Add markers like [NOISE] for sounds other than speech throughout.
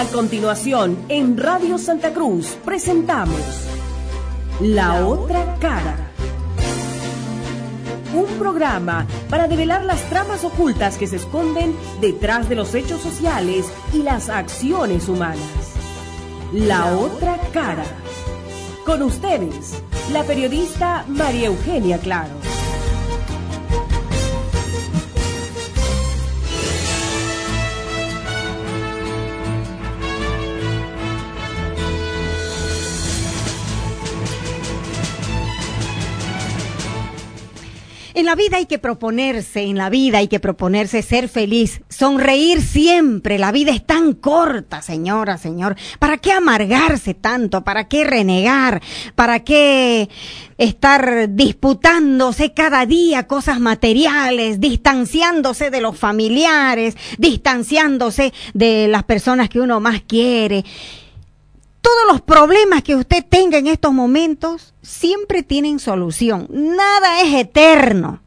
A continuación, en Radio Santa Cruz presentamos La Otra Cara. Un programa para develar las tramas ocultas que se esconden detrás de los hechos sociales y las acciones humanas. La Otra Cara. Con ustedes, la periodista María Eugenia Claro. En la vida hay que proponerse, en la vida hay que proponerse ser feliz, sonreír siempre. La vida es tan corta, señora, señor. ¿Para qué amargarse tanto? ¿Para qué renegar? ¿Para qué estar disputándose cada día cosas materiales, distanciándose de los familiares, distanciándose de las personas que uno más quiere? Todos los problemas que usted tenga en estos momentos siempre tienen solución. Nada es eterno.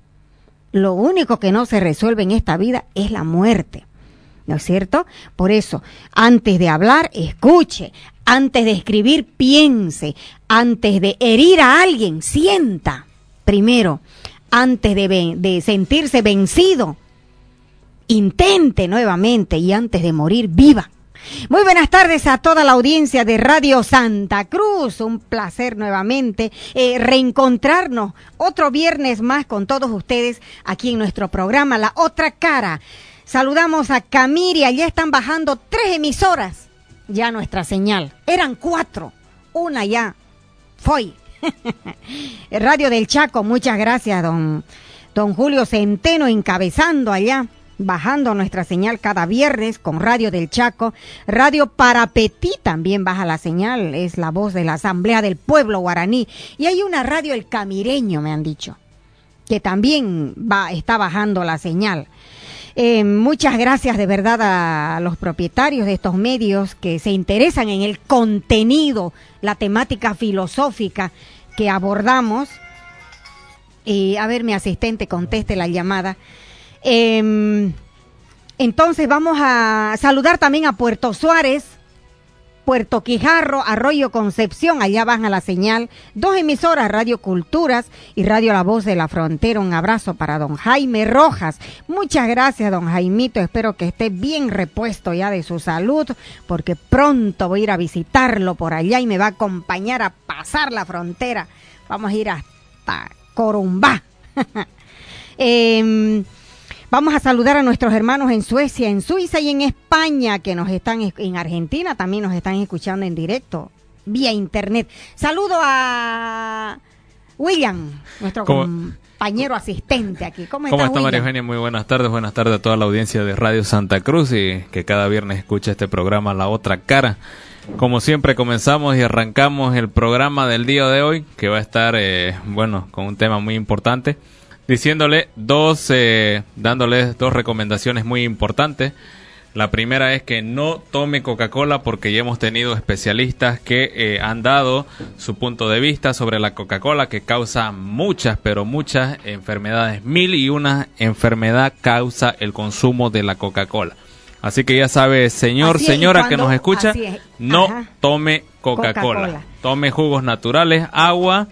Lo único que no se resuelve en esta vida es la muerte. ¿No es cierto? Por eso, antes de hablar, escuche. Antes de escribir, piense. Antes de herir a alguien, sienta. Primero, antes de, de sentirse vencido, intente nuevamente y antes de morir, viva. Muy buenas tardes a toda la audiencia de Radio Santa Cruz. Un placer nuevamente eh, reencontrarnos otro viernes más con todos ustedes aquí en nuestro programa La Otra Cara. Saludamos a Camiria, ya están bajando tres emisoras ya nuestra señal. Eran cuatro, una ya fue. [LAUGHS] Radio del Chaco, muchas gracias, don, don Julio Centeno encabezando allá bajando nuestra señal cada viernes con Radio del Chaco. Radio Parapetí también baja la señal, es la voz de la Asamblea del Pueblo Guaraní. Y hay una radio El Camireño, me han dicho, que también va, está bajando la señal. Eh, muchas gracias de verdad a los propietarios de estos medios que se interesan en el contenido, la temática filosófica que abordamos. Y a ver, mi asistente conteste la llamada. Eh, entonces vamos a saludar también a Puerto Suárez, Puerto Quijarro, Arroyo Concepción, allá van a la señal, dos emisoras, Radio Culturas y Radio La Voz de la Frontera. Un abrazo para don Jaime Rojas. Muchas gracias, don Jaimito. Espero que esté bien repuesto ya de su salud, porque pronto voy a ir a visitarlo por allá y me va a acompañar a pasar la frontera. Vamos a ir hasta Corumbá. [LAUGHS] eh, Vamos a saludar a nuestros hermanos en Suecia, en Suiza y en España, que nos están, en Argentina también nos están escuchando en directo, vía internet. Saludo a William, nuestro compañero asistente aquí. ¿Cómo, ¿Cómo está, María Eugenia? Muy buenas tardes, buenas tardes a toda la audiencia de Radio Santa Cruz y que cada viernes escucha este programa La Otra Cara. Como siempre comenzamos y arrancamos el programa del día de hoy, que va a estar, eh, bueno, con un tema muy importante diciéndole dos, eh, dándole dos recomendaciones muy importantes. La primera es que no tome Coca-Cola porque ya hemos tenido especialistas que eh, han dado su punto de vista sobre la Coca-Cola que causa muchas, pero muchas enfermedades. Mil y una enfermedad causa el consumo de la Coca-Cola. Así que ya sabe, señor, señora que nos escucha, no tome Coca-Cola. tome jugos naturales, agua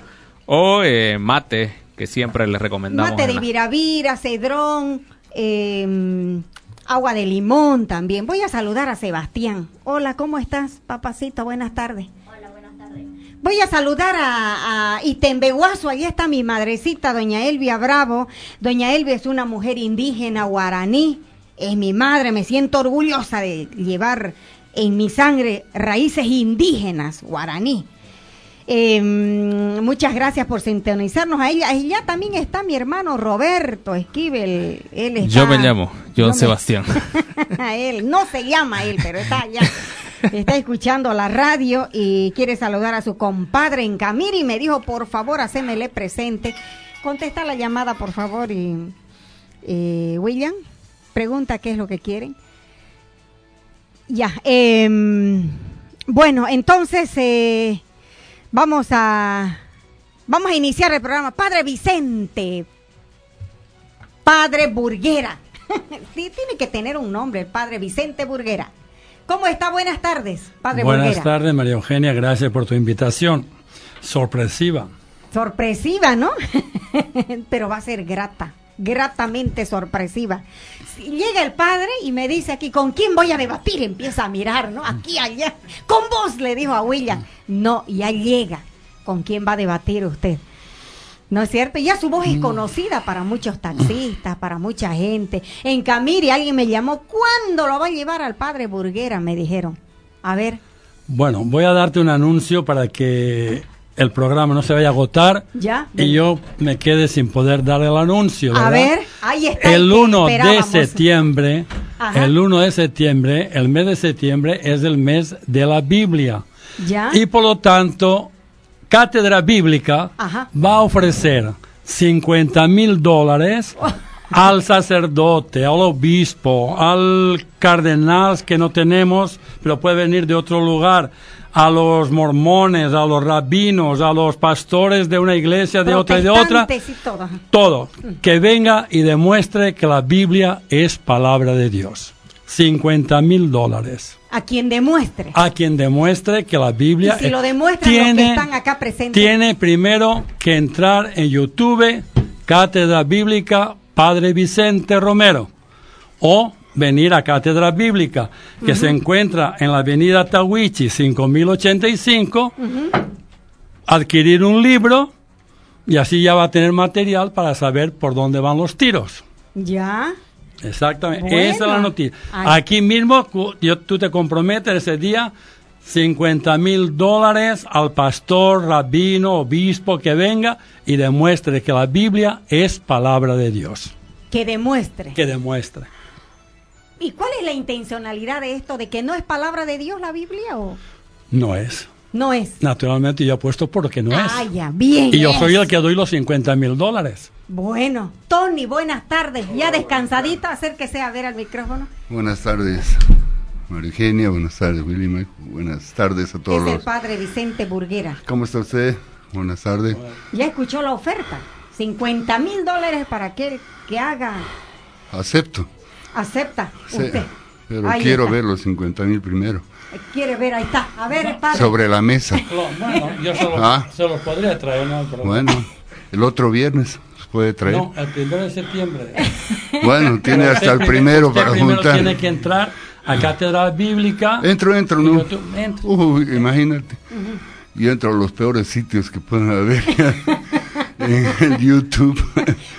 o eh, mate que siempre les recomendamos. Mate de viravira, cedrón, em, agua de limón también. Voy a saludar a Sebastián. Hola, ¿cómo estás, papacito? Buenas tardes. Hola, buenas tardes. Voy a saludar a, a Itembeguazo, ahí está mi madrecita, doña Elvia Bravo. Doña Elvia es una mujer indígena guaraní, es mi madre, me siento orgullosa de llevar en mi sangre raíces indígenas guaraní. Eh, muchas gracias por sintonizarnos a ella. Allá también está mi hermano Roberto Esquivel. Él Yo me llamo John Sebastián. [LAUGHS] él no se llama él, pero está allá. está escuchando la radio y quiere saludar a su compadre en Camiri y me dijo, por favor, hacémele presente. Contesta la llamada, por favor. Y, eh, William, pregunta qué es lo que quieren. Ya. Eh, bueno, entonces... Vamos a vamos a iniciar el programa. Padre Vicente, Padre Burguera. [LAUGHS] sí, tiene que tener un nombre, el Padre Vicente Burguera. ¿Cómo está? Buenas tardes, Padre Buenas Burguera. tardes, María Eugenia. Gracias por tu invitación. Sorpresiva. Sorpresiva, ¿no? [LAUGHS] Pero va a ser grata, gratamente sorpresiva. Si llega el padre y me dice aquí, ¿con quién voy a debatir? Empieza a mirar, ¿no? Aquí, allá. Con vos, le dijo a William. No, ya llega. ¿Con quién va a debatir usted? ¿No es cierto? Ya su voz es conocida para muchos taxistas, para mucha gente. En Camiri alguien me llamó, ¿cuándo lo va a llevar al padre Burguera? Me dijeron. A ver, Bueno, voy a darte un anuncio para que el programa no se vaya a agotar ya. y yo me quede sin poder dar el anuncio. A ver, ahí está. El que 1 de septiembre, Ajá. el 1 de septiembre, el mes de septiembre es el mes de la Biblia. Ya. Y por lo tanto, Cátedra Bíblica Ajá. va a ofrecer 50 mil dólares al sacerdote, al obispo, al cardenal que no tenemos, pero puede venir de otro lugar, a los mormones, a los rabinos, a los pastores de una iglesia, de otra y de otra. Y todo. Todo. Que venga y demuestre que la Biblia es palabra de Dios. 50 mil dólares. A quien demuestre. A quien demuestre que la Biblia Y si lo demuestran los que están acá presentes. Tiene primero que entrar en YouTube, Cátedra Bíblica Padre Vicente Romero. O venir a Cátedra Bíblica, que se encuentra en la avenida Tawichi 5085. Adquirir un libro y así ya va a tener material para saber por dónde van los tiros. Ya. Exactamente, Bueno. esa es la noticia. Ay. Aquí mismo yo, tú te comprometes ese día 50 mil dólares al pastor, rabino, obispo que venga y demuestre que la Biblia es palabra de Dios. Que demuestre. Que demuestre. ¿Y cuál es la intencionalidad de esto? ¿De que no es palabra de Dios la Biblia o No es. no es? Naturalmente yo apuesto porque no Ah, es. ya, bien. Y yo soy el que doy los 50 mil dólares. Bueno, Tony, buenas tardes. Ya descansadita, acérquese a ver al micrófono. Buenas tardes, María Eugenia. Buenas tardes, Willy. Buenas tardes a todos es el los. padre Vicente Burguera. ¿Cómo está usted? Buenas tardes. Ya escuchó la oferta. 50 mil dólares para aquel que haga. Acepto. Acepta Sí, usted. pero Ahí quiero está. ver los 50 mil primero. Quiere ver, ahí está. A ver, padre. Sobre la mesa. Bueno, yo se los, Ah. se los podría traer, ¿no? Pero- Bueno, el otro viernes los puede traer. No, el primero de septiembre. Bueno, tiene Pero hasta el pri- primero usted para primero juntar. tiene que entrar a Cátedra Bíblica. Entro, entro, ¿no? yo tú- entra. Uy, imagínate. Y entro a los peores sitios que pueden haber [LAUGHS] en YouTube.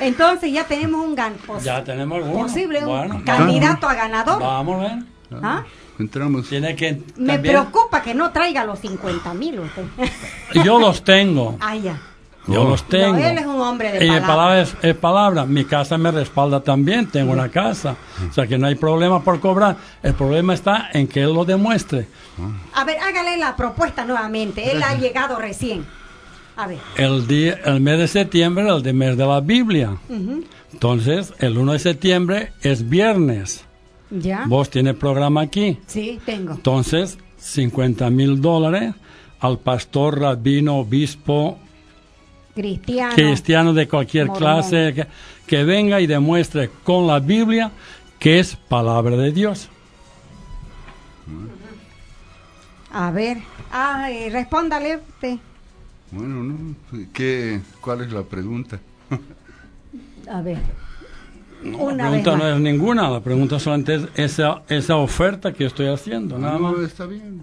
Entonces ya tenemos un gan Ya tenemos uno. posible un Bueno, candidato a ganador. Vamos a ver. ¿Ah? Entramos. Tiene que. Me también- preocupa que no traiga los 50 mil usted. Yo los tengo. ah, ya. Yo Oh. los tengo. No, él es un hombre de Y palabra. palabra es, es palabra. Mi casa me respalda también. Tengo una casa. O sea que no hay problema por cobrar. El problema está en que él lo demuestre. A ver, hágale la propuesta nuevamente. Él ha [LAUGHS] llegado recién. A ver. El, día, el mes de septiembre es el de mes de la Biblia. Entonces, el 1 de septiembre es viernes. ¿Ya? Vos tienes programa aquí. Sí, tengo. Entonces, 50 mil dólares al pastor, rabino, obispo, Cristiano. cristiano de cualquier Mormón. clase, que, que venga y demuestre con la Biblia que es palabra de Dios. A ver. Ah, eh, respóndale usted. Bueno, ¿no? ¿Qué, ¿Cuál es la pregunta? A ver. La Una vez pregunta no más. es ninguna, la pregunta solamente es esa, esa oferta que estoy haciendo, nada no, más. está bien.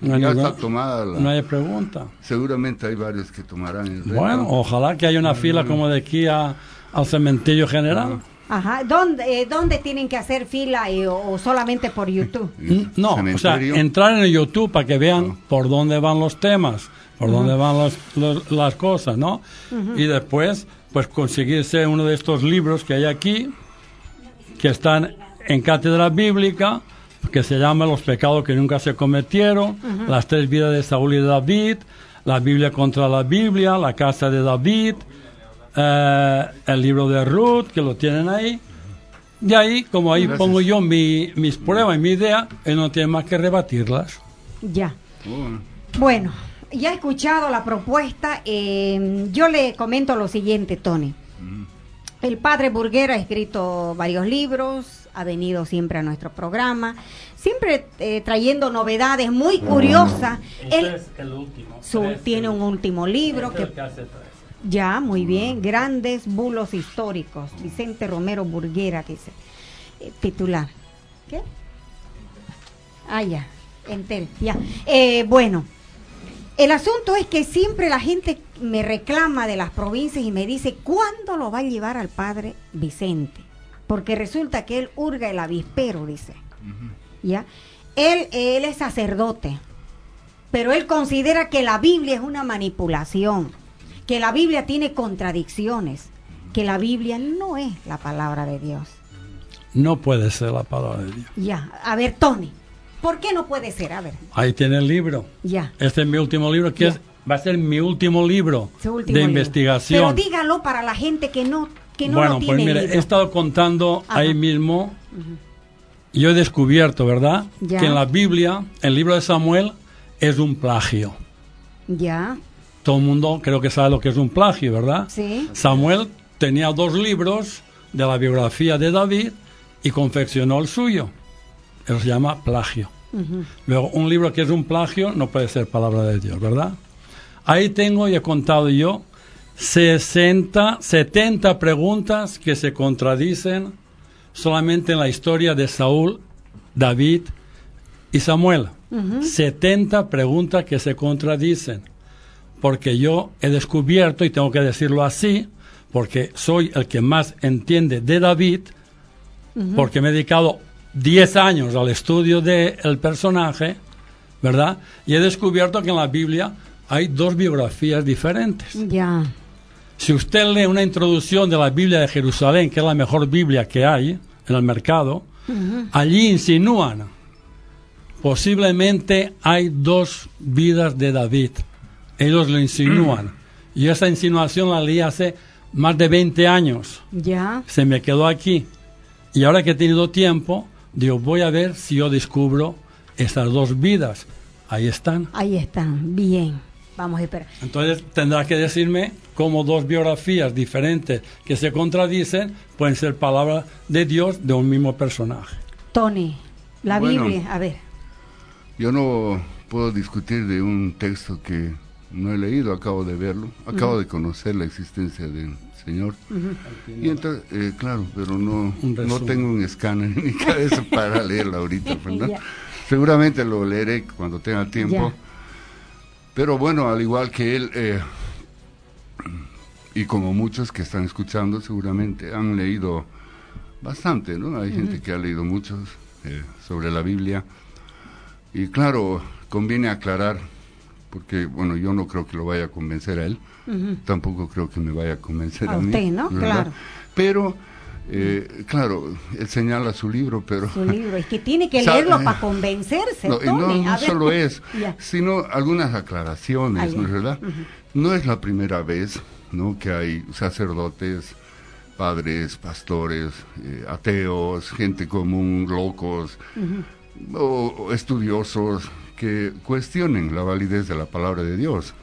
No hay ya ninguna- está tomada la... No hay pregunta. Seguramente hay varios que tomarán el reto. Bueno, ojalá que haya una fila como de aquí a- al cementerio general. Ajá. ¿Dónde, eh, ¿Dónde tienen que hacer fila eh, o, o solamente por YouTube? El [LAUGHS] No, o sea, entrar en el YouTube para que vean por dónde van los temas, por dónde van los- los- las cosas, ¿no? Y después, pues conseguirse uno de estos libros que hay aquí, que están en cátedra bíblica, que se llama Los pecados que nunca se cometieron, las tres vidas de Saúl y David, la Biblia contra la Biblia, la casa de David, eh, el libro de Ruth, que lo tienen ahí. Y ahí, como ahí Gracias. pongo yo mi- mis pruebas y mi idea, él no tiene más que rebatirlas. Ya. Bueno, ya he escuchado la propuesta. eh, yo le comento lo siguiente, Tony. El padre Burguera ha escrito varios libros, ha venido siempre a nuestro programa, siempre eh, trayendo novedades muy curiosas. Este Él es el último. su- tiene un último libro Este es que el que hace trece. ya, muy bien. Grandes bulos históricos. Vicente Romero Burguera, dice. Eh, titular. ¿Qué? Ah, ya. Entel, ya. Eh, bueno, el asunto es que siempre la gente me reclama de las provincias y me dice, ¿cuándo lo va a llevar al padre Vicente? Porque resulta que él hurga el avispero, dice. ¿Ya? Él, él es sacerdote, pero él considera que la Biblia es una manipulación, que la Biblia tiene contradicciones, que la Biblia no es la palabra de Dios. No puede ser la palabra de Dios. Ya, a ver, Tony, ¿por qué no puede ser? A ver, Ahí tiene el libro. ya. Este es mi último libro, que Ya. es, va a ser mi último libro último de libro. investigación. Pero dígalo para la gente que no, que no bueno, lo tiene pues mire, libro. he estado contando Ajá. ahí mismo. Yo he descubierto, ¿verdad? Ya. Que en la Biblia, el libro de Samuel es un plagio. Ya, Todo el mundo creo que sabe lo que es un plagio, ¿verdad? sí. Samuel tenía dos libros de la biografía de David y confeccionó el suyo. Eso se llama plagio. Luego, un libro que es un plagio no puede ser palabra de Dios, ¿verdad? Ahí tengo y he contado yo 60, 70 preguntas que se contradicen solamente en la historia de Saúl, David y Samuel. 70 preguntas que se contradicen. Porque yo he descubierto, y tengo que decirlo así, porque soy el que más entiende de David, porque me he dedicado 10 años al estudio del personaje, ¿verdad? Y he descubierto que en la Biblia hay dos biografías diferentes. Ya, Si usted lee una introducción de la Biblia de Jerusalén, que es la mejor Biblia que hay en el mercado, allí insinúan, posiblemente hay dos vidas de David. Ellos lo insinúan. [CLEARS THROAT] Y esa insinuación la leí hace más de 20 años ya. se me quedó aquí. Y ahora que he tenido tiempo, digo, voy a ver si yo descubro esas dos vidas. Ahí están. Ahí están, bien. Vamos a esperar. Entonces tendrá que decirme cómo dos biografías diferentes que se contradicen pueden ser palabras de Dios de un mismo personaje. Tony, la Bueno. Biblia, a ver. Yo no puedo discutir de un texto que no he leído, acabo de verlo, acabo de conocer la existencia del Señor. Y entonces, eh, claro, pero no, no tengo un escáner en mi cabeza para leerlo ahorita, [LAUGHS] ¿verdad? Ya. Seguramente lo leeré cuando tenga tiempo. Pero bueno, al igual que él, eh, y como muchos que están escuchando, seguramente han leído bastante, ¿no? Hay gente que ha leído muchos eh, sobre la Biblia. Y claro, conviene aclarar, porque bueno, yo no creo que lo vaya a convencer a él, tampoco creo que me vaya a convencer A a, mí. usted, ¿no? ¿verdad? Claro. Pero, eh, claro, él señala su libro, pero... Su libro. Es que tiene que [LAUGHS] leerlo para convencerse, No, solo es, [LAUGHS] sino algunas aclaraciones. ¿no es verdad? No es la primera vez, ¿no? Que hay sacerdotes, padres, pastores, eh, ateos, gente común, locos, o, o estudiosos que cuestionen la validez de la palabra de Dios.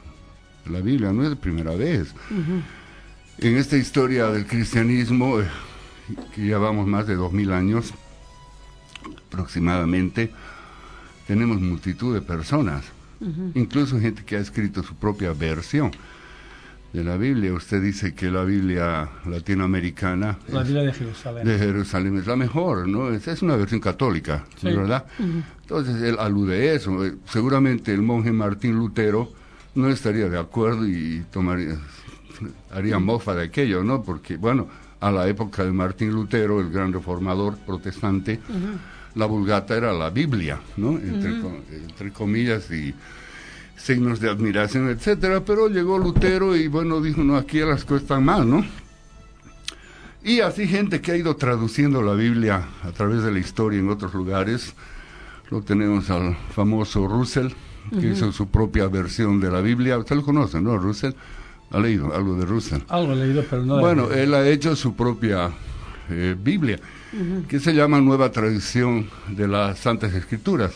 La Biblia no es la primera vez. En esta historia del cristianismo, eh, que llevamos más de dos mil años aproximadamente, tenemos multitud de personas, incluso gente que ha escrito su propia versión de la Biblia. Usted dice que la Biblia latinoamericana La es- Biblia de Jerusalén. de Jerusalén es la mejor, ¿no? Es, es una versión católica, Sí. ¿verdad? Entonces él alude a eso. Eh, Seguramente el monje Martín Lutero no estaría de acuerdo y tomaría, haría mofa de aquello, ¿no? Porque, bueno, a la época de Martín Lutero, el gran reformador protestante, la vulgata era la Biblia, ¿no? Entre, co- entre comillas y signos de admiración, etcétera, pero llegó Lutero y bueno, dijo, no, aquí las están mal, ¿no? Y así gente que ha ido traduciendo la Biblia a través de la historia en otros lugares. Lo tenemos al famoso Russell, que hizo su propia versión de la Biblia. Usted lo conoce, ¿no? Russell. ¿Ha leído algo de Russell? Algo he leído, pero no. Bueno, él ha hecho su propia eh, Biblia, que se llama Nueva Tradición de las Santas Escrituras.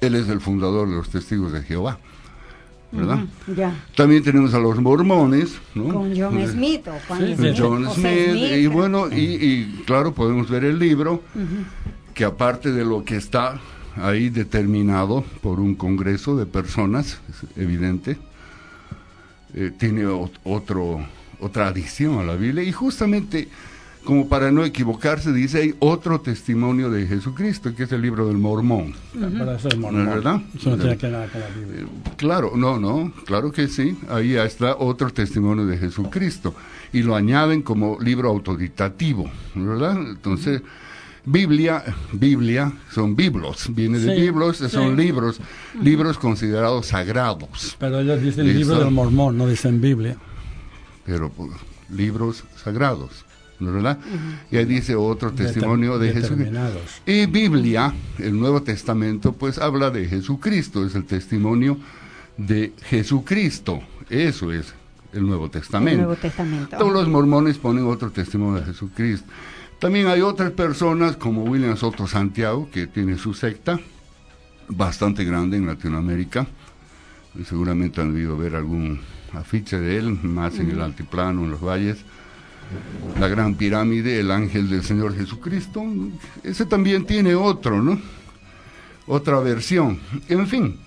Él es el fundador de los Testigos de Jehová. ¿verdad? Ya. También tenemos a los mormones, ¿no? Con John Eh, Smith o Juan Sí, Smith, John Smith, y bueno, y, y, claro, podemos ver el libro, que aparte de lo que está ahí determinado por un congreso de personas, es evidente, eh, tiene ot- otro, otra adición a la Biblia, y justamente, como para no equivocarse, dice, hay otro testimonio de Jesucristo, que es el libro del Mormón. Pero eso es ¿No mormón. es verdad? Eso no tiene que ver nada con la Biblia. Eh, Claro, no, no, claro que sí. Ahí está otro testimonio de Jesucristo. Y lo añaden como libro autoritativo, ¿verdad? Entonces, Biblia, Biblia son biblos, viene de Sí, biblos, son sí. libros, libros considerados sagrados, Pero ellos dicen Listo. libro del mormón, no dicen Biblia. pero pues, libros sagrados, ¿no es verdad? Y ahí dice otro testimonio de Jesucristo. Determinados. Y Biblia, el Nuevo Testamento, pues habla de Jesucristo, es el testimonio de Jesucristo. Eso es el Nuevo El Testamento. Nuevo Testamento. Todos los mormones ponen otro testimonio de Jesucristo. También hay otras personas como William Soto Santiago, que tiene su secta, bastante grande en Latinoamérica. Seguramente han debido ver algún afiche de él, más en el altiplano, en los valles. La gran pirámide, el ángel del Señor Jesucristo. Ese también tiene otro, ¿no? Otra versión. En fin,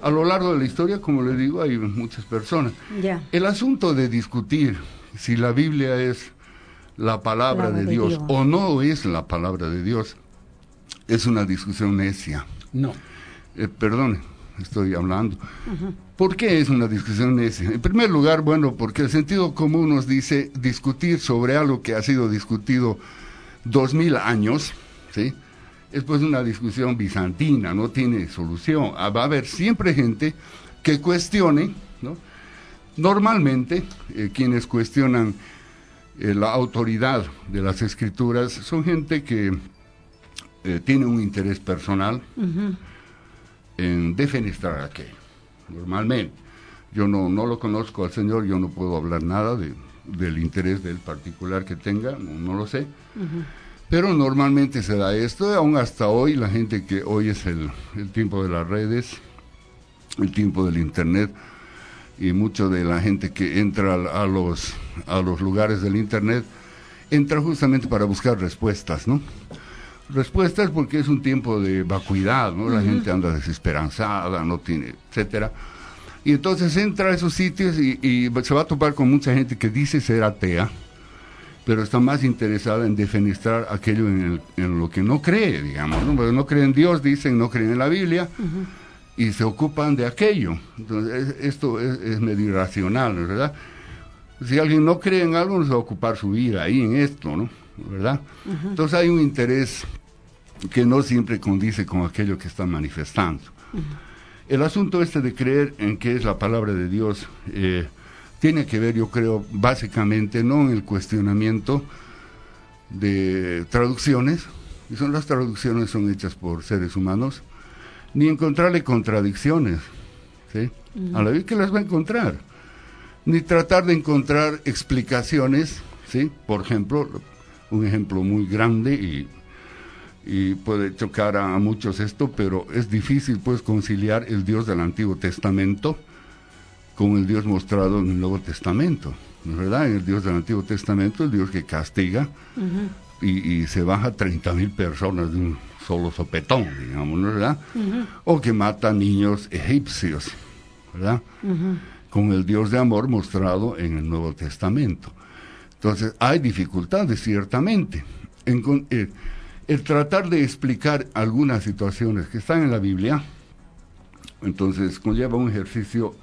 a lo largo de la historia, como le digo, hay muchas personas. Ya. El asunto de discutir si la Biblia es la palabra Palabra de, de Dios, Dios. o no es la palabra de Dios es una discusión necia. No. Eh, perdone, estoy hablando. ¿Por qué es una discusión necia? En primer lugar, bueno, porque el sentido común nos dice discutir sobre algo que ha sido discutido dos mil años, ¿sí? Es pues una discusión bizantina, no tiene solución. Ah, Va a haber siempre gente que cuestione, ¿no? Normalmente, eh, quienes cuestionan eh, la autoridad de las escrituras son gente que eh, tiene un interés personal en defenestrar aquello, normalmente. Yo no, no lo conozco al Señor, yo no puedo hablar nada de, del interés del particular que tenga, no, no lo sé. Pero normalmente se da esto, aún hasta hoy la gente que hoy es el, el tiempo de las redes, el tiempo del Internet, y mucho de la gente que entra a, los, a los lugares del Internet, entra justamente para buscar respuestas, ¿no? Respuestas porque es un tiempo de vacuidad, ¿no? La gente anda desesperanzada, no tiene, etcétera. Y entonces entra a esos sitios y, y se va a topar con mucha gente que dice ser atea, pero está más interesada en defenestrar aquello en, el- en lo que no cree, digamos, ¿no? Porque no creen en Dios, dicen, no creen en la Biblia, y se ocupan de aquello. Entonces, es- esto es, es medio irracional, ¿no es ¿verdad? Si alguien no cree en algo, no se va a ocupar su vida ahí en esto, ¿no? ¿Verdad? Entonces hay un interés que no siempre condice con aquello que están manifestando. El asunto este de creer en que es la palabra de Dios eh, tiene que ver, yo creo, básicamente no en el cuestionamiento de traducciones, y son las traducciones son hechas por seres humanos, ni encontrarle contradicciones, ¿sí? A la vez que las va a encontrar, ni tratar de encontrar explicaciones, ¿sí? Por ejemplo, un ejemplo muy grande y y puede chocar a, muchos esto, pero es difícil pues conciliar el Dios del Antiguo Testamento con el Dios mostrado en el Nuevo Testamento, ¿no es ¿verdad? En el Dios del Antiguo Testamento, el Dios que castiga y, y se baja 30 mil personas de un solo sopetón, digamos, ¿no es verdad? O que mata niños egipcios, ¿verdad? Con el Dios de amor mostrado en el Nuevo Testamento. Entonces, hay dificultades, ciertamente. En eh, el tratar de explicar algunas situaciones que están en la Biblia, entonces conlleva un ejercicio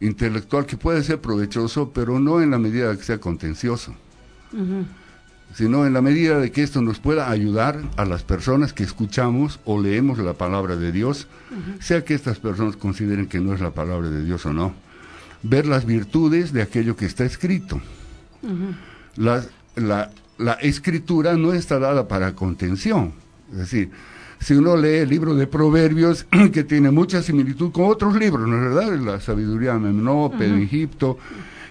intelectual que puede ser provechoso, pero no en la medida que sea contencioso, sino en la medida de que esto nos pueda ayudar a las personas que escuchamos o leemos la palabra de Dios, sea que estas personas consideren que no es la palabra de Dios o no, ver las virtudes de aquello que está escrito. La, la escritura no está dada para contención. Es decir, si uno lee el libro de Proverbios, [CLEARS THROAT] que tiene mucha similitud con otros libros, ¿no es verdad? La sabiduría de Memnope, de Egipto,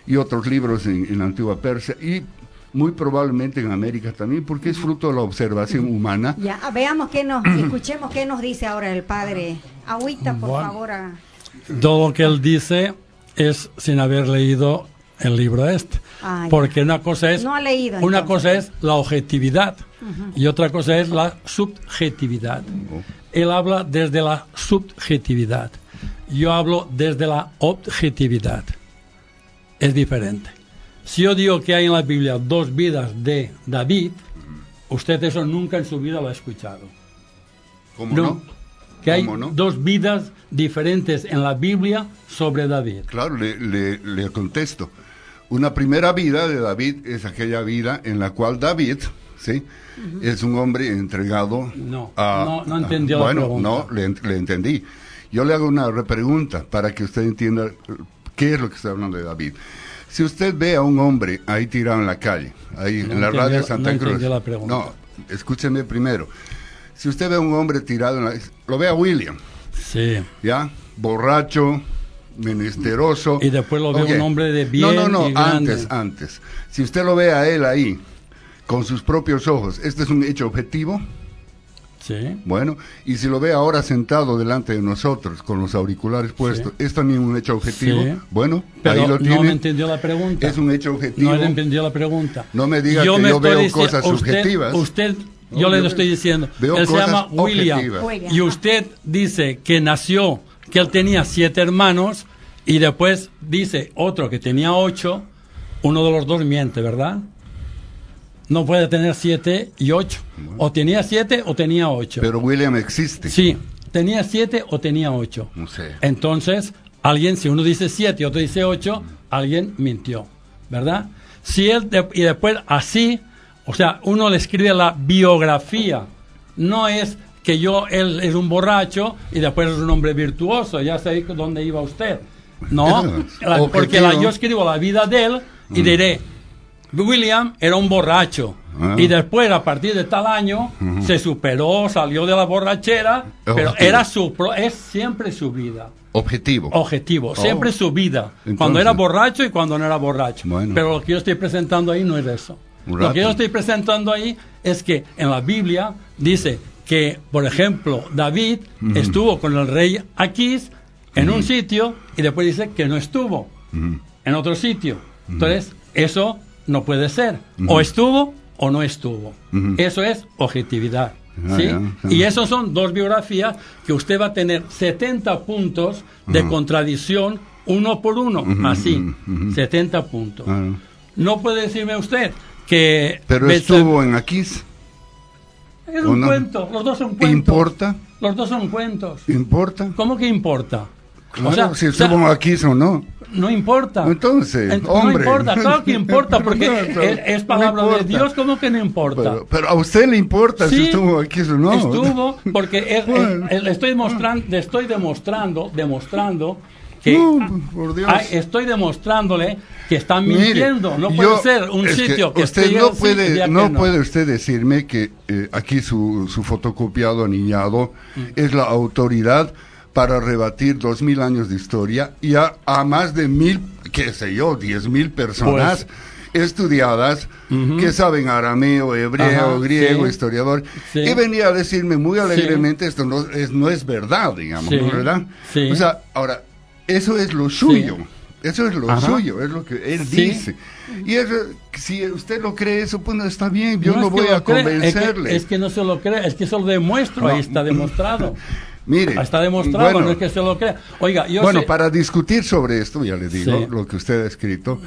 y otros libros en, en la antigua Persia, y muy probablemente en América también, porque es fruto de la observación humana. Ya, veamos qué nos, [CLEARS THROAT] escuchemos qué nos dice ahora el padre. Agüita, por Bueno. favor. a- todo lo que él dice es sin haber leído el libro este. Ah. Porque una cosa es No ha leído, una entonces. cosa es la objetividad y otra cosa es la subjetividad. Él habla desde la subjetividad. Yo hablo desde la objetividad. Es diferente. Si yo digo que hay en la Biblia dos vidas de David, usted eso nunca en su vida lo ha escuchado. ¿Cómo No. no? Que hay dos vidas diferentes en la Biblia sobre David. Claro, le, le- le contesto. Una primera vida de David es aquella vida en la cual David, ¿sí? Es un hombre entregado No, a... no- no entendió la Bueno, pregunta. no, le, ent- le entendí. Yo le hago una repregunta para que usted entienda qué es lo que está hablando de David. Si usted ve a un hombre ahí tirado en la calle, ahí No en la radio no Santa Cruz. la. No, escúcheme primero. Si usted ve a un hombre tirado en la... Lo ve a William, Sí. ¿ya? Borracho, menesteroso. Y después lo ve Ok. un hombre de bien No, no, no, antes, antes. Si usted lo ve a él ahí, con sus propios ojos, ¿este es un hecho objetivo? Sí. Bueno, y si lo ve ahora sentado delante de nosotros, con los auriculares puestos, ¿es también un hecho objetivo? Sí. Bueno, Pero ahí lo no tiene. me entendió la pregunta. Es un hecho objetivo. No le entendió la pregunta. No me diga que me yo veo dici- cosas usted- subjetivas. Usted, No, yo le yo estoy diciendo. veo él se llama William. objetivas. William. Y usted dice que nació, que él tenía siete hermanos, y después dice otro que tenía ocho. Uno de los dos miente, ¿verdad? No puede tener siete y ocho. O tenía siete o tenía ocho. Pero William existe. Sí, tenía siete o tenía ocho. No sé. Entonces, alguien, si uno dice siete y otro dice ocho, alguien mintió, ¿verdad? Si él, de- y después así, o sea, uno le escribe la biografía, no es que yo, él es un borracho y después es un hombre virtuoso, ya sé dónde iba usted. No, [LAUGHS] la- porque la- yo escribo la vida de él y diré, William era un borracho. Ah. Y después, a partir de tal año, se superó, salió de la borrachera, pero Objetivo. era su, pro- es siempre su vida. Objetivo. Objetivo, siempre su vida. Entonces- cuando era borracho y cuando no era borracho. Bueno. Pero lo que yo estoy presentando ahí no es eso. Lo que yo estoy presentando ahí es que en la Biblia dice que, por ejemplo, David estuvo con el rey Aquís en un sitio y después dice que no estuvo en otro sitio. Entonces, eso no puede ser. O estuvo o no estuvo. Eso es objetividad. Ah, ¿sí? Y esos son dos biografías que usted va a tener 70 puntos de contradicción uno por uno, así, ujú, ujú. 70 puntos. No puede decirme usted que... Pero estuvo en Aquís. Es ¿o un no? cuento, los dos son cuentos. ¿Importa? Los dos son cuentos. ¿Importa? ¿Cómo que importa? Claro, O sea, si o estuvo en Aquís o no. no importa. Entonces, Ent- hombre. No importa, claro que importa, [LAUGHS] porque No, no, es, es no palabra de importa. Dios, ¿cómo que no importa? Pero, pero a usted le importa si Sí, estuvo aquí o no. Estuvo, [LAUGHS] porque es- Bueno. es- le estoy demostrando, le estoy demostrando, demostrando que No, por Dios. Ay, estoy demostrándole que están Mire, mintiendo. no yo- puede ser un es que sitio que, usted no puede que no, puede usted decirme que eh, aquí su, su fotocopiado aniñado Mm. es la autoridad para rebatir dos mil años de historia y a, a más de mil, qué sé yo, diez mil personas Pues, estudiadas que saben arameo, hebreo, Ajá, griego, sí. historiador Sí. y venía a decirme muy alegremente esto no es no es verdad, digamos. ¿no ¿verdad? O sea, ahora eso es lo suyo. Eso es lo Ajá. suyo, es lo que él dice. Y eso, si usted lo cree, eso pues no está bien, yo no, que voy a cree, es que- convencerle. Es que, no se lo cree, es que eso lo demuestro, No. ahí está demostrado. [LAUGHS] Mire, Está demostrado, bueno, no es que se lo crea. Oiga, yo bueno, sé- para discutir sobre esto, ya le digo, Sí. lo que usted ha escrito,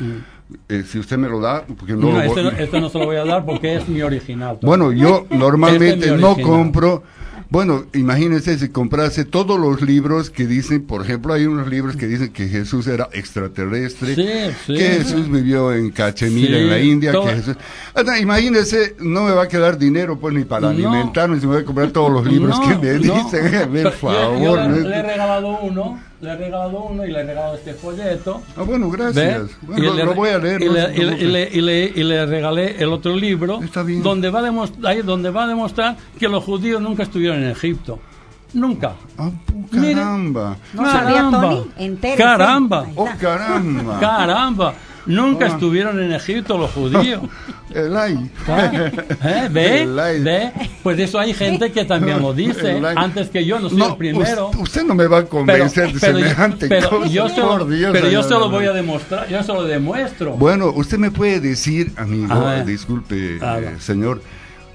eh, si usted me lo da, porque no, No, lo este, voy- no, este no se lo voy a dar porque es mi original. [LAUGHS] Bueno, yo normalmente Este es no compro. Bueno, imagínense si comprase todos los libros que dicen, por ejemplo, hay unos libros que dicen que Jesús era extraterrestre, Sí, sí. que Jesús vivió en Cachemira, en la India, todo- que Jesús... Anda, imagínense, no me va a quedar dinero pues ni para No. alimentarme, si me voy a comprar todos los libros No, que me dicen, [LAUGHS] Yo- favor. Yo, ¿no? le, le he regalado uno, le he regalado uno y le he regalado este folleto. Ah, bueno, gracias. Bueno, Y lo, le- lo voy a leer. Y no le, se y le- y preocupe. le- y le- y le regalé el otro libro Está bien. donde va a demostrar, ahí donde va a demostrar que los judíos nunca estuvieron en Egipto. Nunca. Ah, Mire. caramba. ¿No sabía, Caramba. Tony? Caramba. Oh, caramba. Caramba. Nunca Ah. estuvieron en Egipto los judíos. [LAUGHS] El ay. Ah, ¿eh? ¿Ve? El ay. ¿Ve? Pues eso hay gente que también lo [LAUGHS] dice, antes que yo, no soy el primero. us- Usted no me va a convencer de pero- semejante pero cosa. yo se lo, por Dios, pero yo se lo voy a demostrar, yo se lo demuestro. Bueno, usted me puede decir, amigo, A ver. disculpe, A eh, señor,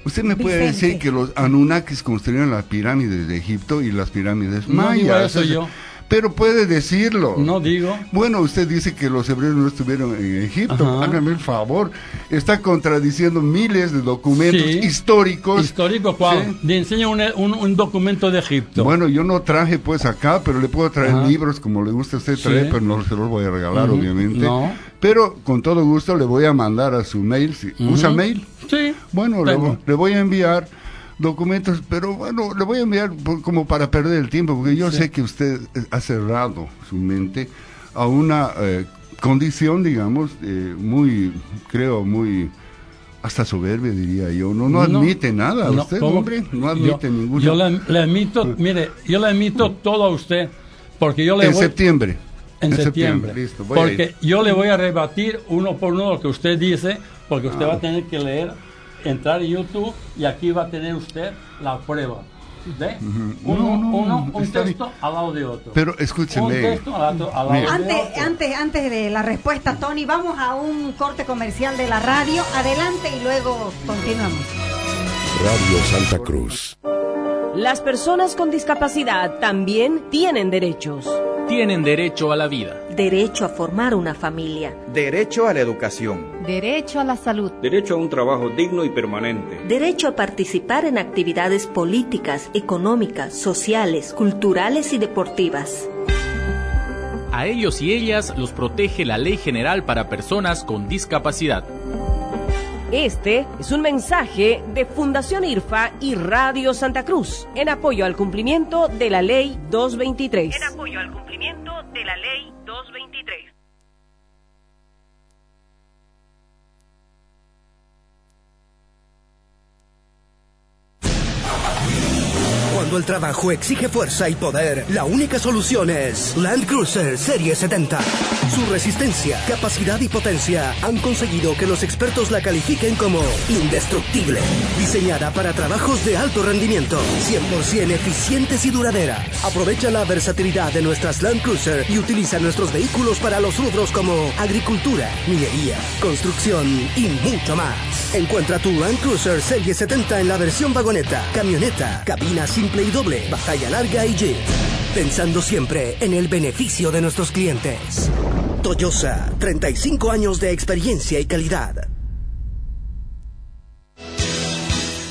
usted me puede Vicente. decir que los Anunnakis construyeron las pirámides de Egipto y las pirámides No mayas. eso yo. Pero puede decirlo. No digo. Bueno, usted dice que los hebreos no estuvieron en Egipto. Ajá. Hágame el favor. Está contradiciendo miles de documentos Sí. históricos. ¿Histórico cuál? Sí. Le enseño un, un- un documento de Egipto. Bueno, yo no traje pues acá, pero le puedo traer Ajá. libros como le gusta a usted Sí. traer, pero no se los voy a regalar, obviamente. No. Pero con todo gusto le voy a mandar a su mail. si-. ¿Usa mail? Sí. Bueno, le, le voy a enviar documentos, pero bueno, le voy a enviar por- como para perder el tiempo, porque yo Sí. sé que usted ha cerrado su mente a una eh, condición, digamos, eh, muy, creo, muy hasta soberbia, diría yo. No, no, admite nada, no, usted, hombre, no admite yo, ninguna. Yo le, le admito, [LAUGHS] mire, yo le admito todo a usted, porque yo le en voy... septiembre. En septiembre. Listo, voy porque yo le voy a rebatir uno por uno lo que usted dice, porque usted Ah. va a tener que leer, entrar en YouTube y aquí va a tener usted la prueba. ¿Ve? Uno, No, no, uno, no, un texto al lado de otro. Pero un escúcheme. texto al lado, al lado Mire. de Antes, otro. antes, antes de la respuesta, Tony, vamos a un corte comercial de la radio. Adelante y luego continuamos. Radio Santa Cruz. Las personas con discapacidad también tienen derechos. tienen derecho a la vida. Derecho a formar una familia. Derecho a la educación. Derecho a la salud. Derecho a un trabajo digno y permanente. Derecho a participar en actividades políticas, económicas, sociales, culturales y deportivas. A ellos y ellas los protege la Ley General para Personas con Discapacidad. Este es un mensaje de Fundación IRFA y Radio Santa Cruz en apoyo al cumplimiento de la Ley 223. En apoyo al cumplimiento de la Ley 223. Cuando el trabajo exige fuerza y poder, la única solución es Land Cruiser Serie 70. Su resistencia, capacidad y potencia han conseguido que los expertos la califiquen como indestructible. Diseñada para trabajos de alto rendimiento, 100% eficientes y duraderas. Aprovecha la versatilidad de nuestras Land Cruiser y utiliza nuestros vehículos para los rubros como agricultura, minería, construcción y mucho más. Encuentra tu Land Cruiser Serie 70 en la versión vagoneta, camioneta, cabina simple y doble, batalla larga y jeep. Pensando siempre en el beneficio de nuestros clientes. Toyosa, 35 años de experiencia y calidad.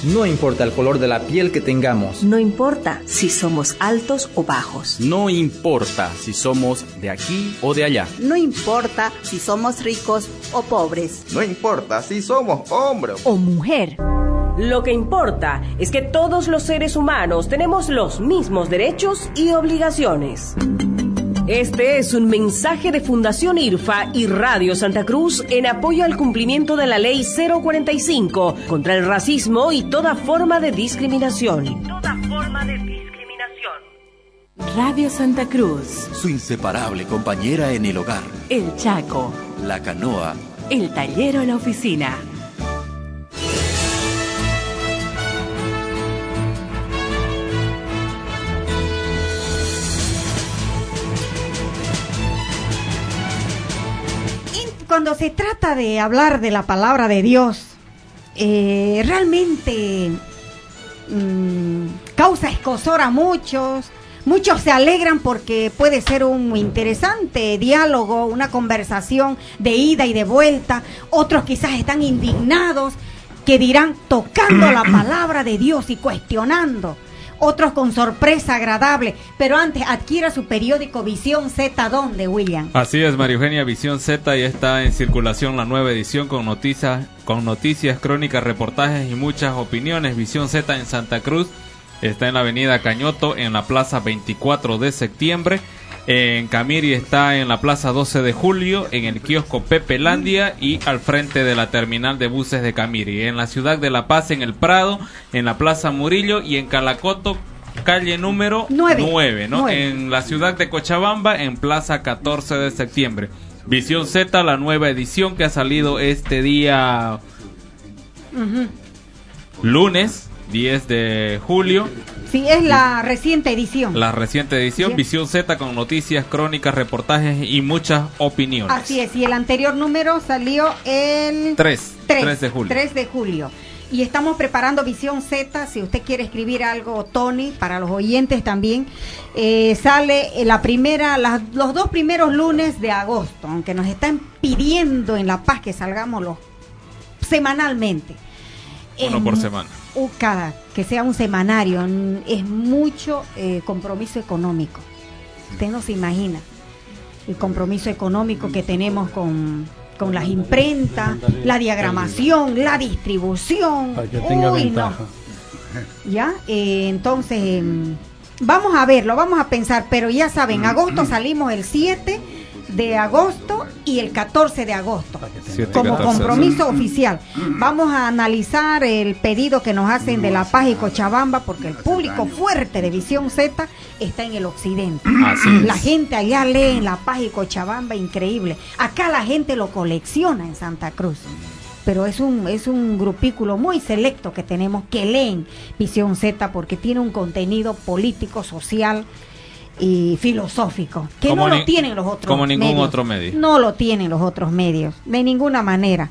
No importa el color de la piel que tengamos. No importa si somos altos o bajos. No importa si somos de aquí o de allá. No importa si somos ricos o pobres. No importa si somos hombre o mujer. Lo que importa es que todos los seres humanos tenemos los mismos derechos y obligaciones. Este es un mensaje de Fundación IRFA y Radio Santa Cruz en apoyo al cumplimiento de la Ley 045 contra el racismo y toda forma de discriminación. Toda forma de discriminación. Radio Santa Cruz, Su inseparable compañera en el hogar. El Chaco, La canoa. El Tallero en la oficina. Cuando se trata de hablar de la palabra de Dios, eh, realmente mm, causa escosor a muchos. Muchos se alegran porque puede ser un interesante diálogo, una conversación de ida y de vuelta. Otros quizás están indignados que dirán tocando la palabra de Dios y cuestionando. Otros con sorpresa agradable. Pero antes adquiera su periódico Visión Z, ¿dónde, William? Así es, María Eugenia, Visión Z ya está en circulación la nueva edición con noticias, con noticias, crónicas, reportajes y muchas opiniones. Visión Z en Santa Cruz está en la avenida Cañoto, en la plaza 24 de septiembre. En Camiri está en la plaza 12 de julio, en el kiosco Pepe Landia y al frente de la terminal de buses de Camiri. En la ciudad de La Paz, en el Prado, en la plaza Murillo y en Calacoto, calle número Nueve. 9, ¿no? En la ciudad de Cochabamba, en plaza 14 de septiembre. Visión Z, la nueva edición que ha salido este día lunes 10 de julio. Sí, es la reciente edición. La reciente edición, Sí. Visión Z con noticias, crónicas, reportajes y muchas opiniones. Así es, y el anterior número salió el 3, 3, 3 de julio. 3 de julio. Y estamos preparando Visión Z, si usted quiere escribir algo, Tony, para los oyentes también, eh, sale la primera, las- los dos primeros lunes de agosto, aunque nos están pidiendo en La Paz que salgamos los semanalmente. Uno por semana. cada, que sea un semanario, es mucho eh, compromiso económico. Usted no se imagina el compromiso económico que tenemos con, con las imprentas, la diagramación, la distribución. Para que tenga Uy, no. ventaja. ¿Ya? Eh, entonces, em, vamos a verlo, vamos a pensar, pero ya saben, agosto salimos el 7 de agosto y el 14 de agosto como 14, compromiso oficial. Vamos a analizar el pedido que nos hacen de La Paz y Cochabamba porque el público fuerte de Visión Z está en el occidente. Así es. La gente allá lee en La Paz y Cochabamba, increíble. Acá la gente lo colecciona en Santa Cruz. Pero es un, es un grupículo muy selecto que tenemos que leen Visión Z porque tiene un contenido político, social y filosófico que Como no ni- lo tienen los otros como ningún medios. otro medio. No lo tienen los otros medios, de ninguna manera.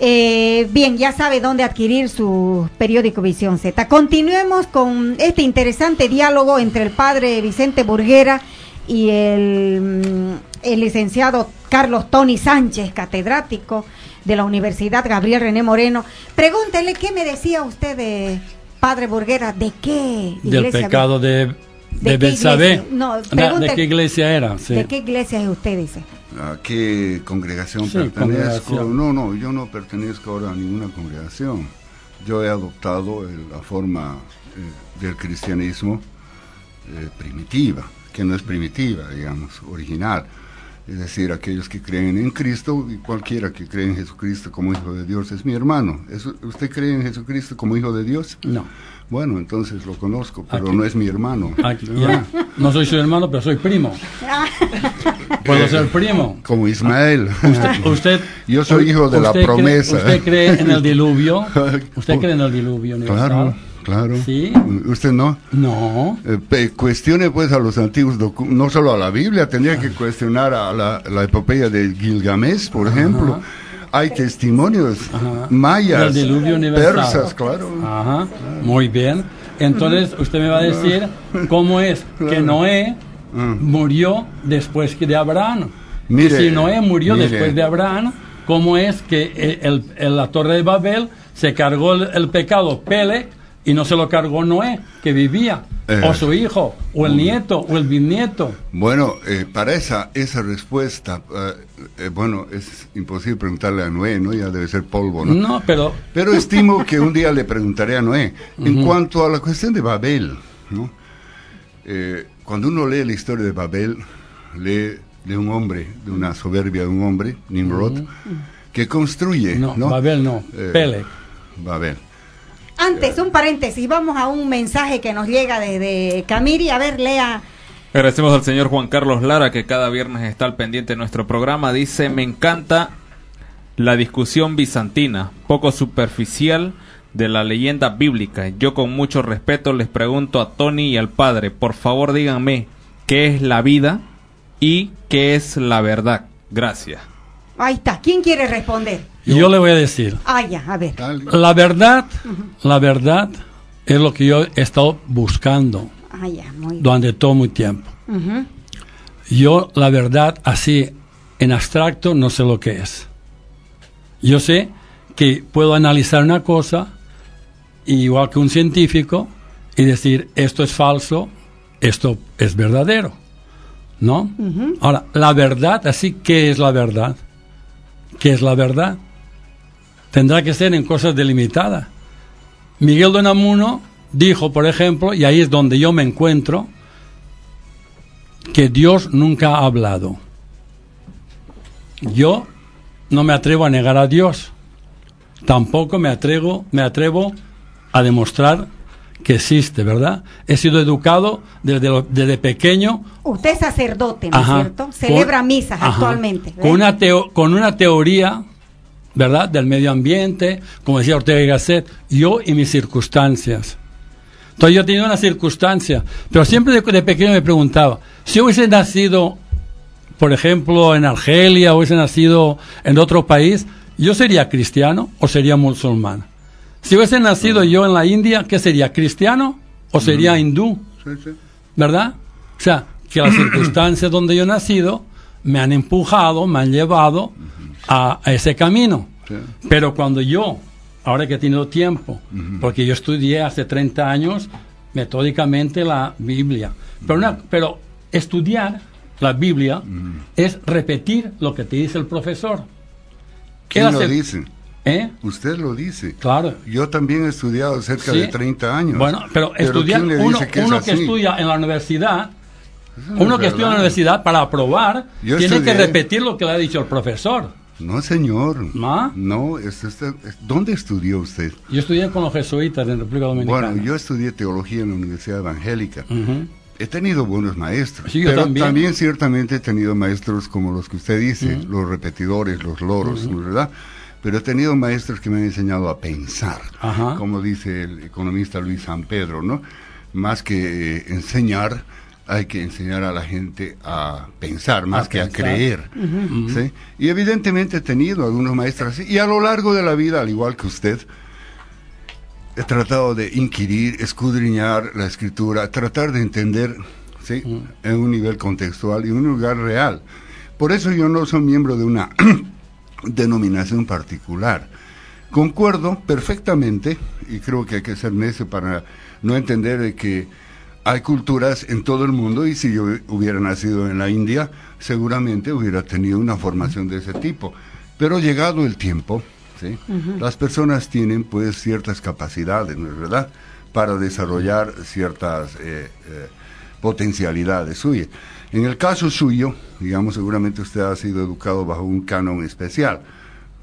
Eh, bien, ya sabe dónde adquirir su periódico Visión Z. Continuemos con este interesante diálogo entre el padre Vicente Burguera y el, mm, el licenciado Carlos Tony Sánchez, catedrático de la Universidad Gabriel René Moreno. Pregúntele qué me decía usted de padre Burguera, de qué Del pecado de, ¿De de qué Betsabé. iglesia? No, pregunte- ¿De qué iglesia era? Sí. ¿De qué iglesia es usted, dice? ¿A qué congregación Sí, pertenezco? congregación. No, no, yo no pertenezco ahora a ninguna congregación. Yo he adoptado el- la forma eh, del cristianismo eh, primitiva, que no es primitiva, digamos, original. Es decir, aquellos que creen en Cristo y cualquiera que cree en Jesucristo como Hijo de Dios es mi hermano. ¿Eso- ¿Usted cree en Jesucristo como Hijo de Dios? No. Bueno, entonces lo conozco, pero Aquí. no es mi hermano. Aquí, ya. No soy su hermano, pero soy primo. Puedo ser primo. Como Ismael. Usted, usted- Yo soy hijo de la cree- promesa. ¿Usted cree en el diluvio? [LAUGHS] ¿Usted cree en el diluvio universal? Claro, claro. ¿Sí? ¿Usted no? No. Eh, cuestione pues a los antiguos no solo a la Biblia, tendría que cuestionar a la, la epopeya de Gilgamesh, por ejemplo. Hay testimonios mayas, Del diluvio universal. persas, claro. Ajá, muy bien. Entonces, usted me va a decir cómo es que Noé murió después que de Abraham. Mm. Mire, si Noé murió mire. después de Abraham, ¿cómo es que el, el- la torre de Babel se cargó el, el pecado Pelec y no se lo cargó Noé, que vivía? Eh. o su hijo, o el nieto, o el bisnieto. Bueno, eh, para esa, esa respuesta, eh, eh, bueno, es imposible preguntarle a Noé, ¿no? Ya debe ser polvo, ¿no? No, pero Pero estimo que un día le preguntaré a Noé. En cuanto a la cuestión de Babel, ¿no? Cuando uno lee la historia de Babel, lee de un hombre, de una soberbia de un hombre, Nimrod, que construye, No, ¿no? Babel no, Pelec. Babel. Antes, un paréntesis, vamos a un mensaje que nos llega desde Camiri. A ver, lea. Agradecemos al señor Juan Carlos Lara que cada viernes está al pendiente de nuestro programa. Dice, me encanta la discusión bizantina, poco superficial de la leyenda bíblica. Yo con mucho respeto les pregunto a Tony y al padre, por favor díganme, ¿qué es la vida y qué es la verdad? Gracias. Ahí está. ¿Quién quiere responder? Y yo le voy a decir, Ah, ya, a ver. la verdad, la verdad es lo que yo he estado buscando Ah, ya, muy bien. durante todo mi tiempo. Yo, la verdad, así en abstracto, no sé lo que es. Yo sé que puedo analizar una cosa, igual que un científico, y decir, esto es falso, esto es verdadero. ¿No? Ahora, la verdad, así, ¿qué es la verdad? ¿Qué es la verdad? Tendrá que ser en cosas delimitadas. Miguel de Unamuno dijo, por ejemplo, y ahí es donde yo me encuentro, que Dios nunca ha hablado. Yo no me atrevo a negar a Dios. Tampoco me atrevo, me atrevo a demostrar que existe, ¿verdad? He sido educado desde, lo- desde pequeño Usted es sacerdote, ¿no es cierto? Celebra misas Ajá. actualmente. Con una, teo- con una teoría, ¿verdad? Del medio ambiente, como decía Ortega y Gasset, yo y mis circunstancias. Entonces yo tenido una circunstancia, pero siempre de, de pequeño me preguntaba, si hubiese nacido, por ejemplo, en Argelia, hubiese nacido en otro país, ¿yo sería cristiano o sería musulmán? Si hubiese nacido yo en la India, ¿qué sería? ¿Cristiano o sería hindú? Sí, sí. ¿verdad? O sea, que las [COUGHS] circunstancias donde yo he nacido me han empujado, me han llevado a, a ese camino. Sí. Pero cuando yo, ahora que he tenido tiempo, porque yo estudié hace 30 años metódicamente la Biblia, pero, una- pero estudiar la Biblia es repetir lo que te dice el profesor. ¿Quién Él lo hace- dice? ¿Eh? Usted lo dice. Claro. Yo también he estudiado cerca Sí. de 30 años. Bueno, pero, estudiar, ¿quién le uno, que uno estudia en la universidad, no uno que estudia en la universidad para aprobar, Yo tiene que repetir lo que le ha dicho el profesor. No, señor. ¿Ah? No, es- es- es- ¿dónde estudió usted? Yo estudié con los jesuitas en República Dominicana. Bueno, yo estudié teología en la Universidad Evangélica. Ujú. He tenido buenos maestros, Sí, yo pero también. ciertamente he tenido maestros como los que usted dice, los repetidores, los loros, Ujú. ¿verdad? Pero he tenido maestros que me han enseñado a pensar, como dice el economista Luis San Pedro, ¿no? Más que eh, enseñar, hay que enseñar a la gente a pensar, más A que a creer. ¿sí? Y evidentemente he tenido algunos maestros así, y a lo largo de la vida, al igual que usted, he tratado de inquirir, escudriñar la escritura, tratar de entender ¿sí? en un nivel contextual y en un lugar real. Por eso yo no soy miembro de una [CLEARS THROAT] denominación particular. Concuerdo perfectamente, y creo que hay que ser necio para no entender de que hay culturas en todo el mundo y si yo hubiera nacido en la India, seguramente hubiera tenido una formación de ese tipo. Pero llegado el tiempo, ¿sí? Las personas tienen pues ciertas capacidades, ¿no es verdad?, para desarrollar ciertas eh, eh, potencialidades suyas. En el caso suyo, digamos, seguramente usted ha sido educado bajo un canon especial,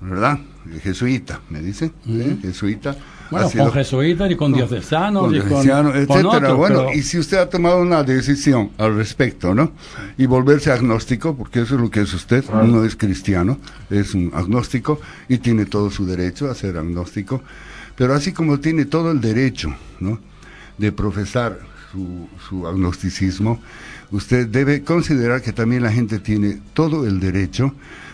¿verdad? Jesuita, me dice, ¿sí? jesuita. Bueno, sido- con jesuitas y con diocesanos con y diocesanos, con etcétera. otros, bueno, pero- y si usted ha tomado una decisión al respecto, ¿no? Y volverse agnóstico, porque eso es lo que es usted, no es cristiano, es un agnóstico y tiene todo su derecho a ser agnóstico, pero así como tiene todo el derecho, ¿no? De profesar su, su agnosticismo, usted debe considerar que también la gente tiene todo el derecho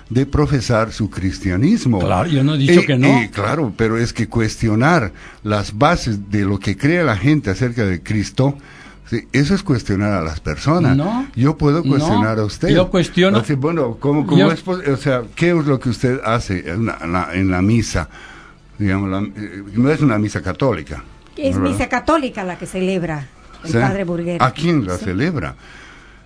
de profesar su cristianismo. Claro, yo no he dicho Y- que no. y claro, pero es que cuestionar las bases de lo que cree la gente acerca de Cristo, sí, eso es cuestionar a las personas. No. Yo puedo No. cuestionar a usted. Yo cuestiono- Así, bueno, ¿cómo, cómo Yo- es o sea, ¿qué es lo que usted hace en la, en la- en la misa? Digamos, la- eh, no es una misa católica. Es ¿verdad? misa católica la que celebra el ¿Sí? padre Burguera. ¿A quién la Sí. celebra?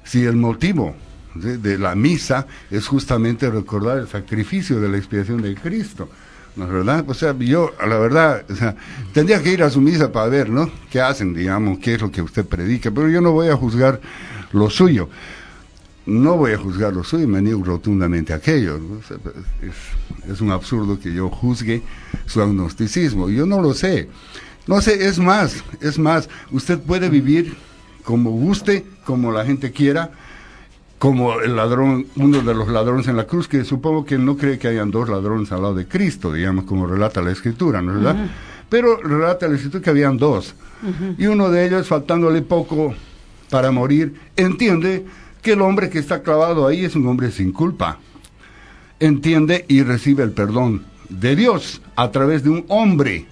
Si el motivo de, la misa es justamente recordar el sacrificio de la expiación de Cristo. ¿No es verdad? O sea, yo, la verdad, o tendría que ir a su misa para ver, ¿no? ¿Qué hacen, digamos? ¿Qué es lo que usted predica? Pero yo no voy a juzgar lo suyo. No voy a juzgar lo suyo, me niego rotundamente a aquello. ¿no? O es, es un absurdo que yo juzgue su agnosticismo. Yo no lo sé. No sé, es más, es más, usted puede vivir como guste, como la gente quiera, como el ladrón, uno de los ladrones en la cruz, que supongo que no cree que hayan dos ladrones al lado de Cristo, digamos, como relata la escritura, ¿no es verdad? Pero relata la escritura que habían dos. Y uno de ellos, faltándole poco para morir, entiende que el hombre que está clavado ahí es un hombre sin culpa. Entiende y recibe el perdón de Dios a través de un hombre,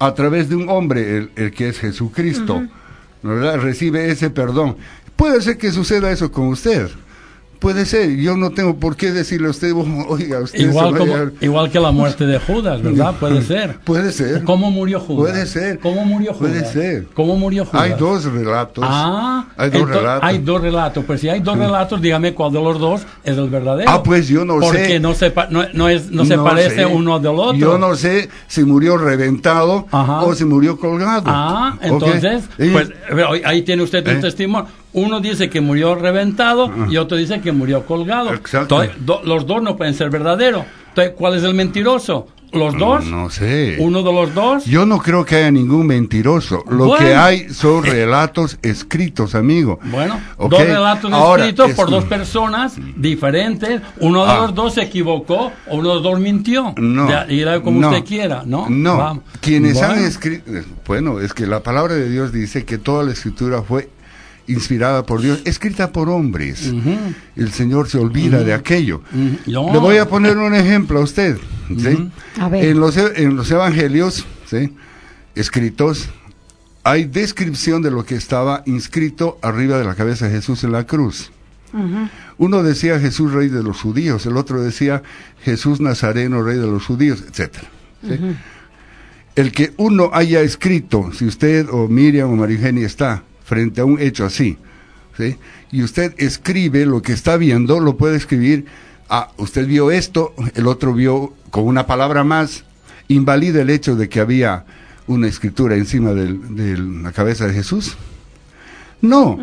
a través de un hombre, el, el que es Jesucristo. Ujú. ¿no ¿verdad? Recibe ese perdón. Puede ser que suceda eso con usted. Puede ser. Yo no tengo por qué decirle a usted, "Oh, [LAUGHS] oiga, usted Igual, a como, llevar-". igual que la muerte de Judas, ¿verdad? Puede [LAUGHS] ser. Puede ser. ¿Cómo murió Judas? Puede ser. ¿Cómo murió Judas? Puede ser. ¿Cómo murió Judas? Hay dos relatos. Ah, hay dos ento- relatos. Hay dos relatos. Pues si hay dos relatos, dígame cuál de los dos es el verdadero. Ah, pues yo no Porque sé. no se, no, no es, no se No parece sé. uno del otro. Yo no sé si murió reventado o si murió colgado. Ah, entonces, pues ahí tiene usted un ¿Eh? testimonio. Uno dice que murió reventado y otro dice que murió colgado. Exacto. Entonces, do- los dos no pueden ser verdaderos. Entonces, ¿cuál es el mentiroso? ¿Los dos? No sé. ¿Uno de los dos? Yo no creo que haya ningún mentiroso. Lo Bueno. que hay son relatos escritos, amigo. Bueno, dos relatos ahora, escritos es- por dos personas diferentes. Uno de Ah. los dos se equivocó, o uno de los dos mintió. No. Y era como no, usted quiera, ¿no? No. Vamos. Quienes han escrito. Bueno, es que la palabra de Dios dice que toda la escritura fue inspirada por Dios, escrita por hombres. El Señor se olvida de aquello. No. Le voy a poner un ejemplo a usted. ¿sí? A ver. En, los, e- en los evangelios ¿sí? escritos hay descripción de lo que estaba inscrito arriba de la cabeza de Jesús en la cruz. Uno decía Jesús rey de los judíos, el otro decía Jesús Nazareno rey de los judíos, etcétera. ¿sí? El que uno haya escrito, si usted o Miriam o Marigeni está frente a un hecho así, ¿sí? y usted escribe lo que está viendo, lo puede escribir, ah, usted vio esto, el otro vio con una palabra más, invalida el hecho de que había una escritura encima de la cabeza de Jesús. No,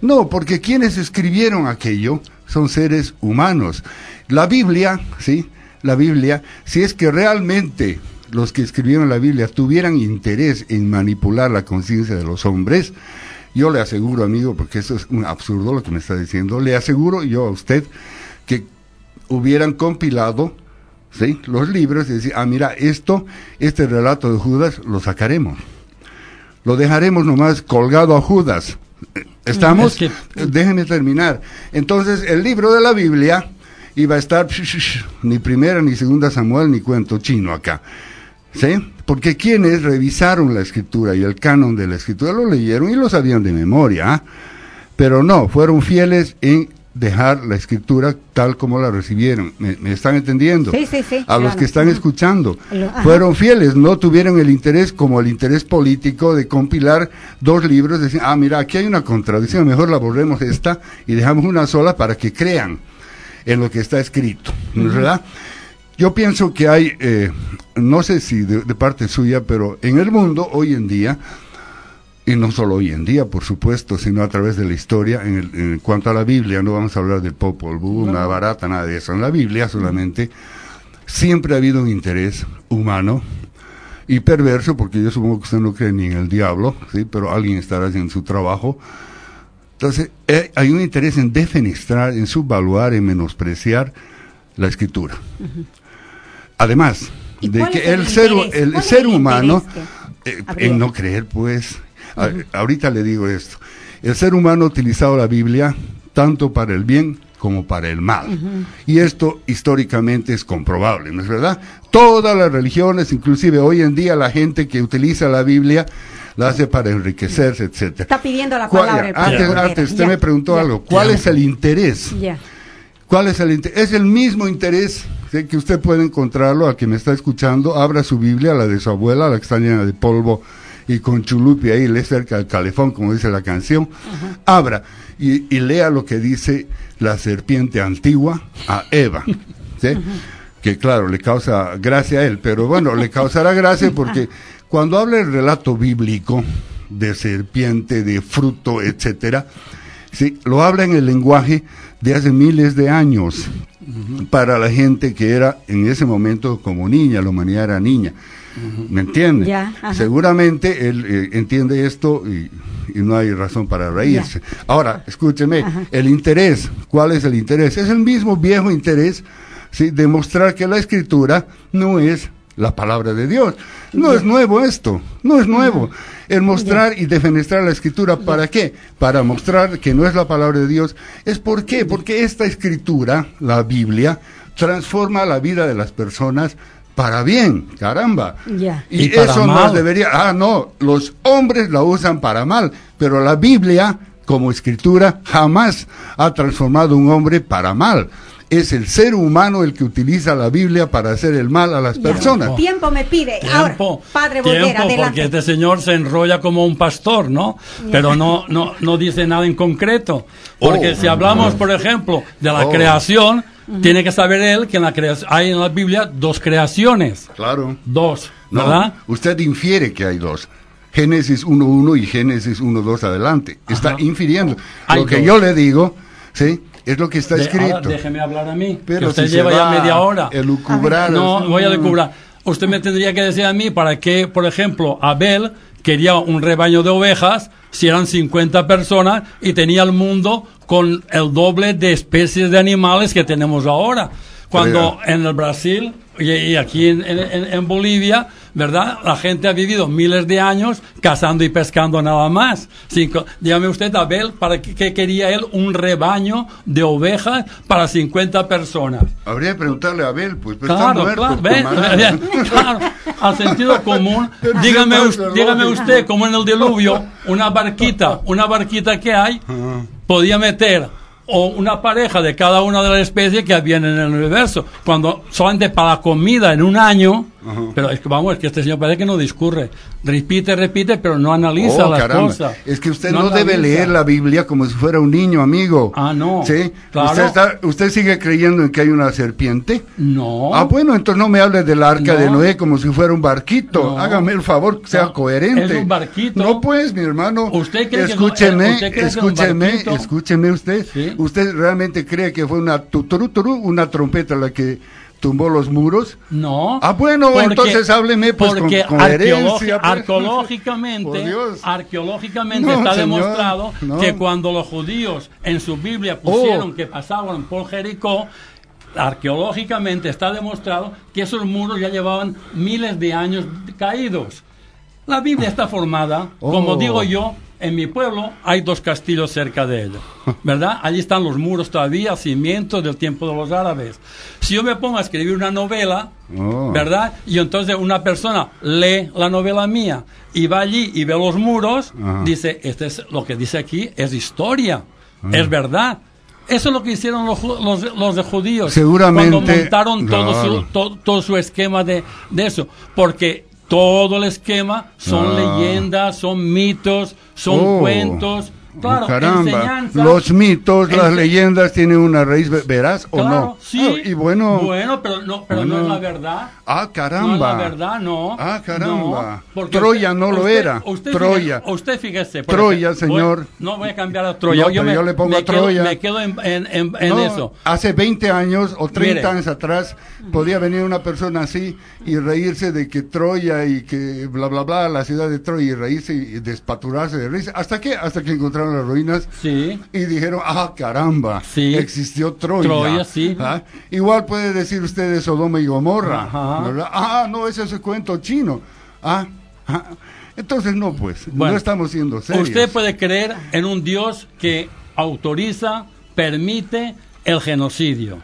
no, porque quienes escribieron aquello son seres humanos. La Biblia, ¿sí? La Biblia, si es que realmente los que escribieron la Biblia tuvieran interés en manipular la conciencia de los hombres, yo le aseguro, amigo, porque eso es un absurdo lo que me está diciendo, le aseguro yo a usted que hubieran compilado ¿sí? los libros y decir, ah, mira, esto, este relato de Judas lo sacaremos. Lo dejaremos nomás colgado a Judas. ¿Estamos? Es Déjeme terminar. Entonces, el libro de la Biblia iba a estar ni primera ni segunda Samuel ni cuento chino acá. ¿Sí? Porque quienes revisaron la escritura y el canon de la escritura lo leyeron y lo sabían de memoria. ¿ah? Pero no, fueron fieles en dejar la escritura tal como la recibieron. ¿Me, me están entendiendo? Sí, sí, sí, A los que están escuchando. Lo-. Fueron fieles, no tuvieron el interés como el interés político de compilar dos libros, decir, ah, mira, aquí hay una contradicción, mejor la borremos esta y dejamos una sola para que crean en lo que está escrito, ¿no es ¿verdad? Yo pienso que hay, eh, no sé si de, de parte suya, pero en el mundo hoy en día, y no solo hoy en día, por supuesto, sino a través de la historia, en, el- en cuanto a la Biblia, no vamos a hablar del Popol Vuh, una barata, nada de eso, en la Biblia solamente, siempre ha habido un interés humano y perverso, porque yo supongo que usted no cree ni en el diablo, ¿sí? pero alguien estará haciendo su trabajo. Entonces, eh, hay un interés en defenestrar, en subvaluar, en menospreciar la escritura. Además ¿Y de que el el ser, el ¿Cuál es ser el humano, eh, en no creer, pues, a- ahorita le digo esto, el ser humano ha utilizado la Biblia tanto para el bien como para el mal. Y esto históricamente es comprobable, ¿no es verdad? Todas las religiones, inclusive hoy en día la gente que utiliza la Biblia, la hace para enriquecerse, etcétera. Está pidiendo la ¿Cuál- palabra. el antes, antes usted Ya, me preguntó algo, ¿cuál es el interés? Ya. ¿Cuál es el interés? Es el mismo interés ¿sí? que usted puede encontrarlo al que me está escuchando. Abra su Biblia, la de su abuela, la que está llena de polvo y con chulupi ahí, lee cerca del calefón, como dice la canción. Abra y, y lea lo que dice la serpiente antigua a Eva. ¿sí? Que claro, le causa gracia a él, pero bueno, le causará gracia [LAUGHS] porque cuando habla el relato bíblico de serpiente, de fruto, etcétera, Sí, lo habla en el lenguaje de hace miles de años para la gente que era en ese momento como niña, la humanidad era niña. ¿Me entiende? Seguramente él eh, entiende esto y, y no hay razón para reírse. Ahora, escúcheme, el interés, ¿cuál es el interés? Es el mismo viejo interés ¿sí? de mostrar que la escritura no es la palabra de Dios. No es nuevo esto, no es nuevo. El mostrar y defenestrar la escritura, ¿para qué? Para mostrar que no es la palabra de Dios. ¿Es por qué? Porque esta escritura, la Biblia, transforma la vida de las personas para bien, caramba. Y, Y para eso mal. nos debería, ah, no, los hombres la usan para mal, pero la Biblia, como escritura, jamás ha transformado un hombre para mal. Es el ser humano el que utiliza la Biblia para hacer el mal a las Ya. personas. Tiempo me pide. Ahora, padre tiempo, porque adelante. este señor se enrolla como un pastor, ¿no? Pero no, no, no dice nada en concreto. Porque Oh. si hablamos, por ejemplo, de la Oh. creación, tiene que saber él que en la creación, hay en la Biblia dos creaciones. Claro. Dos, No, ¿verdad? usted infiere que hay dos. Génesis 1.1 y Génesis 1.2 adelante. Está infiriendo. Hay lo que dos. yo le digo, ¿sí? Es lo que está De- escrito. ahora déjeme hablar a mí. Pero que usted si se lleva va ya media hora. elucubrar No, voy a elucubrar. usted me tendría que decir a mí para qué, por ejemplo, Abel quería un rebaño de ovejas si eran 50 personas y tenía el mundo con el doble de especies de animales que tenemos ahora. Cuando en el Brasil y, y aquí en, en- en Bolivia, ¿verdad? La gente ha vivido miles de años cazando y pescando nada más. Cinco- dígame usted, Abel, ¿para qué, qué quería él un rebaño de ovejas para 50 personas? Habría que preguntarle a Abel, pues, pero está Claro, muerto, claro, claro, al sentido común. [LAUGHS] Dígame, dígame usted, como en el diluvio, una barquita, una barquita que hay, podía meter o una pareja de cada una de las especies que había en el universo. Cuando solamente para la comida en un año, pero es que vamos, es que este señor parece que no discurre. Repite, repite, pero no analiza Oh, las caramba. cosas. Es que usted no, debe leer la Biblia como si fuera un niño, amigo. Ah, no. ¿Sí? Claro. ¿Usted, está- ¿Usted sigue creyendo en que hay una serpiente? No. Ah, bueno, entonces no me hable del arca No. de Noé como si fuera un barquito. No. Hágame el favor, sea coherente. Es un barquito. No, pues, mi hermano. ¿Usted cree que escúcheme, usted cree que es un escúcheme, barquito? escúcheme usted. ¿Usted realmente cree que fue una tuturuturu, una trompeta la que tumbó los muros? No. Ah, bueno, Porque- entonces hábleme pues con porque pues. [LAUGHS] arqueológicamente, arqueológicamente No, está señor, demostrado no. que cuando los judíos en su Biblia pusieron que pasaban por Jericó, arqueológicamente está demostrado que esos muros ya llevaban miles de años caídos. La Biblia está formada, como Oh. digo yo, en mi pueblo hay dos castillos cerca de ella, ¿verdad? Allí están los muros todavía, cimientos del tiempo de los árabes. Si yo me pongo a escribir una novela, Oh. ¿verdad? Y entonces una persona lee la novela mía y va allí y ve los muros, Ajá. dice, este es lo que dice aquí es historia, Ah. es verdad. Eso es lo que hicieron los, los, los de judíos. Seguramente, Cuando montaron todo, su, claro. to- todo su esquema de, de eso. Porque todo el esquema son Ah. leyendas, son mitos, son Oh. cuentos. Claro, caramba, los mitos, las leyendas tienen una raíz ve- veraz o Claro, no. sí. Ah, y bueno, Bueno, pero no, pero no Bueno. es la verdad. ah, No es caramba. la verdad, no. Ah, caramba. No, Troya usted- no lo usted- era. usted Troya. fíjese- usted fíjese. Troya, ejemplo, señor. voy- no voy a cambiar a Troya. No, pero yo le pongo me a Troya. Quedo, me quedo en, en- en- en No, eso. Hace 20 años o 30 Mire. años atrás podía venir una persona así y reírse de que Troya y que bla bla bla, la ciudad de Troya y reírse y despaturarse de risa. ¿Hasta qué? Hasta que las ruinas Sí. y dijeron, ah, caramba, Sí. existió Troya. Troya, sí. ¿Ah? Igual puede decir usted de Sodoma y Gomorra. ¿verdad? Ah, no, ese es el cuento chino. Ah, ah. Entonces no, pues, Bueno, no estamos siendo serios. Usted puede creer en un Dios que autoriza, permite el genocidio.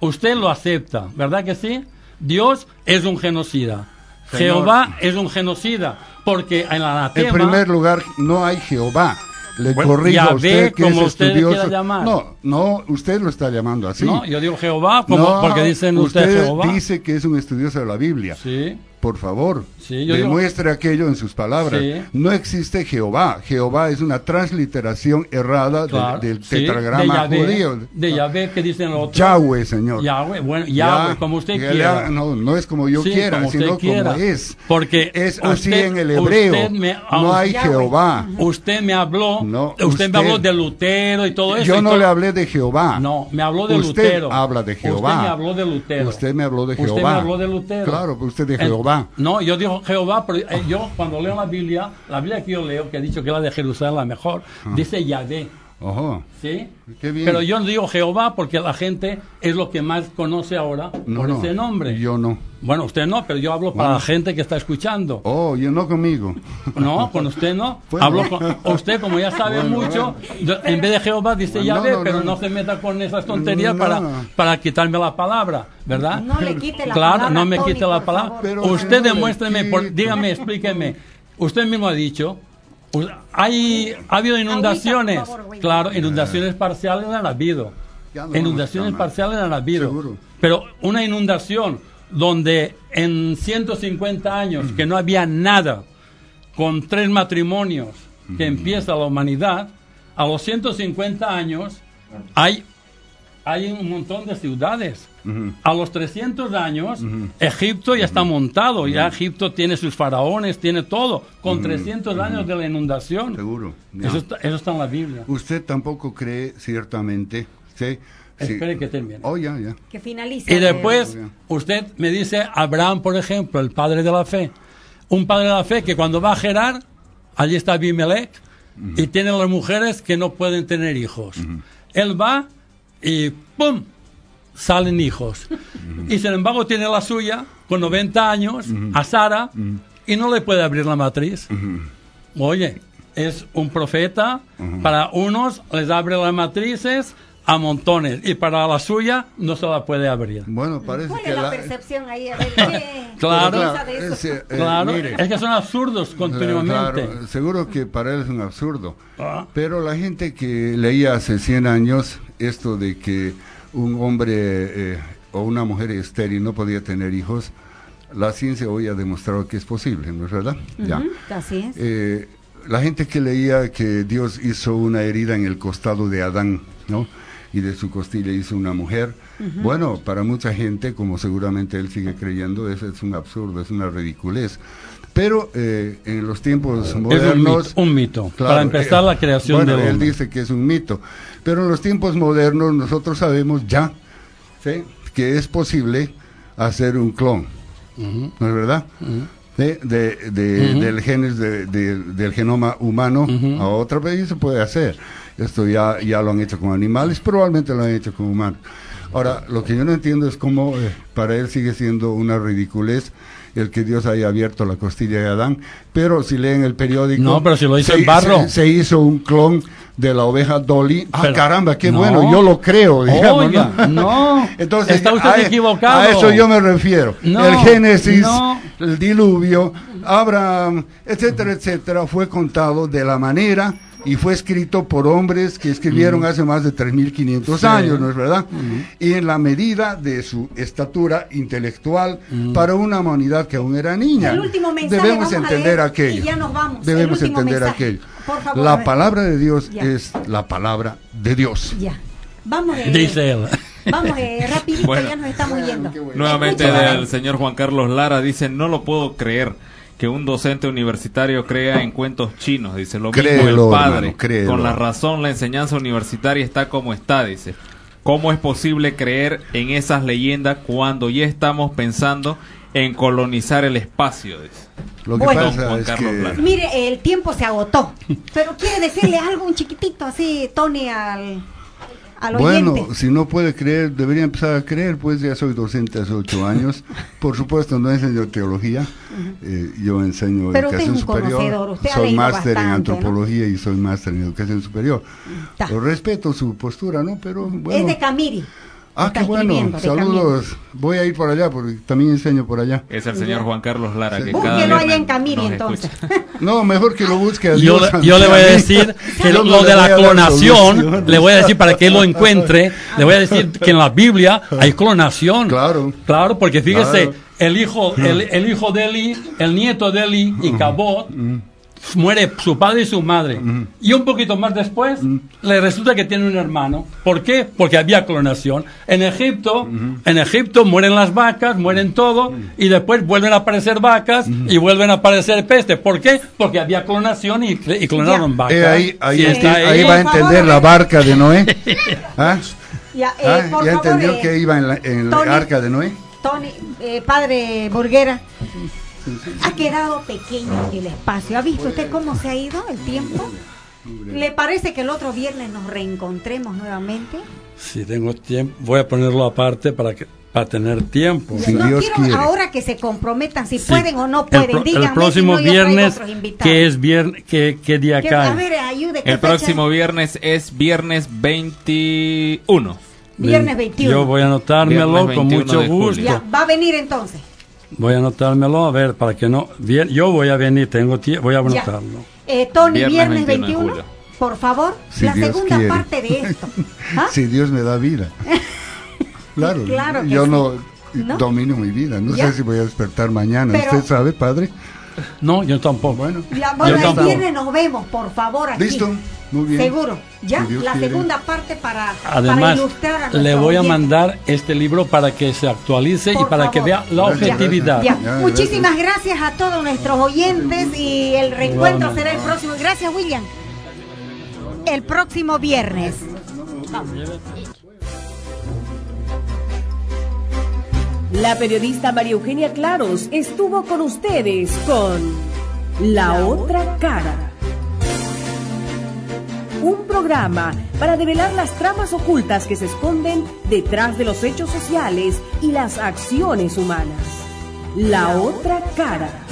Usted lo acepta, ¿verdad que sí? Dios es un genocida. Señor. Jehová es un genocida. Porque en la En anatema... primer lugar, no hay Jehová. Le Bueno, corrijo a usted que como es usted le estudioso. llamar. No, no, usted lo está llamando así. No, yo digo Jehová como, No, porque dicen usted, usted Jehová. dice que es un estudioso de la Biblia. Sí. Por favor, Sí, demuestre aquello en sus palabras. Sí. No existe Jehová. Jehová es una transliteración errada del- Claro, del, sí, tetragrama de Yahvé, judío. De Yahvé que dicen los otros. Yahweh, señor. Yahweh, bueno, Ya, Yahweh, como usted quiera. No, no es como yo quiera, como usted sino quiera. como es. Porque es así usted- en el hebreo. usted me- no hay Yahweh. Jehová. Usted me habló, No, usted, usted- me habló de Lutero y todo eso. Yo no todo- le hablé de Jehová. No, me habló de usted Lutero. habla de Jehová. Usted me habló de Lutero. Usted me habló de Usted Jehová. me habló de Lutero. Claro, usted de En- Jehová. No, yo digo Jehová, pero eh, yo cuando leo la Biblia, la Biblia que yo leo, que ha dicho que la de Jerusalén es la mejor, dice Yahvé. Ojo. ¿Sí? Qué bien. Pero yo digo Jehová porque la gente es lo que más conoce ahora No, por no, ese nombre. Yo no. Bueno, usted no, pero yo hablo para Bueno. la gente que está escuchando. Oh, yo no conmigo. No, con usted no. [LAUGHS] Bueno. Hablo con [LAUGHS] usted, como ya sabe Bueno, mucho, en vez de Jehová dice Yahvé, no, pero no, no, no. se meta con esas tonterías No. para, para quitarme la palabra, ¿verdad? No le quite la claro, palabra, no me Tony, quite la palabra. Pero usted demuéstreme, por- dígame, explíqueme. Usted mismo ha dicho, u- hay, ha habido inundaciones. favor, claro, inundaciones parciales han habido. Inundaciones parciales han habido. Seguro. Pero una inundación donde en 150 años que no había nada, con tres matrimonios que empieza la humanidad, a los 150 años hay, hay un montón de ciudades. Ujú. A los 300 años, Egipto ya está montado, ya Egipto tiene sus faraones, tiene todo, con 300 años de la inundación. Seguro. Eso está, eso está en la Biblia. Usted tampoco cree, ciertamente, ¿sí? Sí. Espere que termine. Oh, ya, ya. Que finalice. Y después, usted me dice Abraham, por ejemplo, el padre de la fe. Un padre de la fe que cuando va a Gerar, allí está Abimelech, y tiene las mujeres que no pueden tener hijos. Él va y ¡pum! salen hijos. Y sin embargo tiene la suya, con 90 años, a Sara, y no le puede abrir la matriz. Oye, es un profeta, para unos les abre las matrices a montones, y para la suya no se la puede abrir. Bueno, parece ¿Cuál que es la la- percepción ahí? A ver, [LAUGHS] ¿qué Claro. Ese, eh, Claro, mire. es que son absurdos continuamente. Claro, seguro que para él es un absurdo. Ah. Pero la gente que leía hace 100 años esto de que un hombre eh, o una mujer estéril no podía tener hijos, la ciencia hoy ha demostrado que es posible, ¿no es verdad? Ya. Ujú, Así es. Eh, la gente que leía que Dios hizo una herida en el costado de Adán, ¿no? Y de su costilla hizo una mujer. Bueno, para mucha gente, como seguramente él sigue creyendo, eso es un absurdo, es una ridiculez. Pero eh, en los tiempos un modernos... mito, un mito. Para empezar, la creación bueno, del él dice que es un mito. Pero en los tiempos modernos nosotros sabemos ya ¿sí? que es posible hacer un clon. ¿No es verdad? de, de- de- Ujú. del genes de- de- del genoma humano a otro país se puede hacer. Esto ya, ya lo han hecho con animales, probablemente lo han hecho con humanos. Ahora, lo que yo no entiendo es cómo eh, para él sigue siendo una ridiculez el que Dios haya abierto la costilla de Adán, pero si leen el periódico... No, pero si lo hizo se, en barro. Se, se hizo un clon de la oveja Dolly. Ah, Pero- caramba, qué no. bueno, yo lo creo, digamos. Oiga, no, [LAUGHS] Entonces, está usted a, equivocado. A eso yo me refiero. No, el Génesis, el diluvio, Abraham, etcétera, etcétera, fue contado de la manera y fue escrito por hombres que escribieron hace más de 3.500 Sí. años, ¿no es verdad? Y en la medida de su estatura intelectual para una humanidad que aún era niña. El último mensaje Debemos vamos a entender leer aquello. Y ya nos vamos. El Debemos entender mensaje. aquello. Por favor, a la palabra de Dios Ya. es la palabra de Dios. Ya. Vamos, eh, Dice él. Vamos, eh, [LAUGHS] rapidito, Bueno. ya nos estamos yendo. Nuevamente Escucha, el señor Juan Carlos Lara dice, no lo puedo creer que un docente universitario crea en cuentos chinos, dice lo mismo Créelo, el padre. hermano. Con la razón la enseñanza universitaria está como está, dice. ¿Cómo es posible creer en esas leyendas cuando ya estamos pensando en colonizar el espacio? Dice. Lo que Bueno. pasa Juan es que... Mire, el tiempo se agotó. Pero quiere decirle algo un chiquitito así, Tony, al, al Bueno, si no puede creer, debería empezar a creer, pues ya soy docente hace ocho [LAUGHS] años. Por supuesto, no enseño teología, eh, yo enseño Pero usted es educación un superior. usted soy máster en antropología y soy máster en educación superior. Ta. Lo respeto su postura, ¿no? Pero Es bueno. de Camiri. Ah, está qué bueno. Saludos. Voy a ir por allá porque también enseño por allá. Es el señor Juan Carlos Lara que Búsquelo cada allá en Camiri, entonces. [LAUGHS] No, mejor que lo busque Yo, yo le voy a decir que lo, de la clonación, le voy a decir para que él lo encuentre, le voy a decir que en la Biblia hay clonación. Claro. Claro, porque fíjese, Claro. el hijo, el, el hijo de Eli, el nieto de Eli y Cabot, muere su padre y su madre. Y un poquito más después, le resulta que tiene un hermano. ¿Por qué? Porque había clonación. En Egipto, en Egipto mueren las vacas, mueren todo, y después vuelven a aparecer vacas y vuelven a aparecer peste. ¿Por qué? Porque había clonación y, y clonaron vacas. Eh, ahí ahí, Sí, está enti- ahí. ahí va a entender la barca de Noé. [LAUGHS] ¿Ah? Ya, eh, Ah, por ¿Ya favor, entendió eh, que iba en la, en Tony. arca de Noé? Tony, eh, padre Burguera, ha quedado pequeño el espacio. ¿Ha visto usted cómo se ha ido el tiempo? ¿Le parece que el otro viernes nos reencontremos nuevamente? Si tengo tiempo, voy a ponerlo aparte para que para tener tiempo. no quiero ahora que se comprometan si Sí. pueden o no El, pueden. pro- el próximo si no, viernes, que es viernes, que, qué día Que- cae? a ver, ayude. ¿qué El fecha próximo viernes es viernes 21. Viernes 21. Yo voy a anotármelo con 21 mucho gusto. Ya, va a venir entonces. Voy a anotármelo, a ver, para que no... Bien, yo voy a venir, tengo tie- voy a anotarlo. Eh, Tony, Viernes viernes 21 de 21, julio. por favor, Si la Dios segunda quiere. parte de esto. [LAUGHS] ¿Ah? Si Dios me da vida. [LAUGHS] Claro, Claro que yo sí. no, ¿No? domino mi vida. No Ya. sé si voy a despertar mañana. Pero- ¿Usted sabe, padre? No, yo tampoco. Bueno, Ya, bueno, Yo el tampoco. viernes nos vemos, por favor, aquí. Listo, muy bien. Seguro. Ya, Si la quiere. segunda parte para, para Además, ilustrar a le voy a mandar este libro para que se actualice y para que vea la Gracias, objetividad. Ya, muchísimas gracias a todos nuestros oyentes y el reencuentro será el próximo. Gracias, William. El próximo viernes. Vamos. La periodista María Eugenia Claros estuvo con ustedes con La Otra Cara. Un programa para develar las tramas ocultas que se esconden detrás de los hechos sociales y las acciones humanas. La Otra Cara.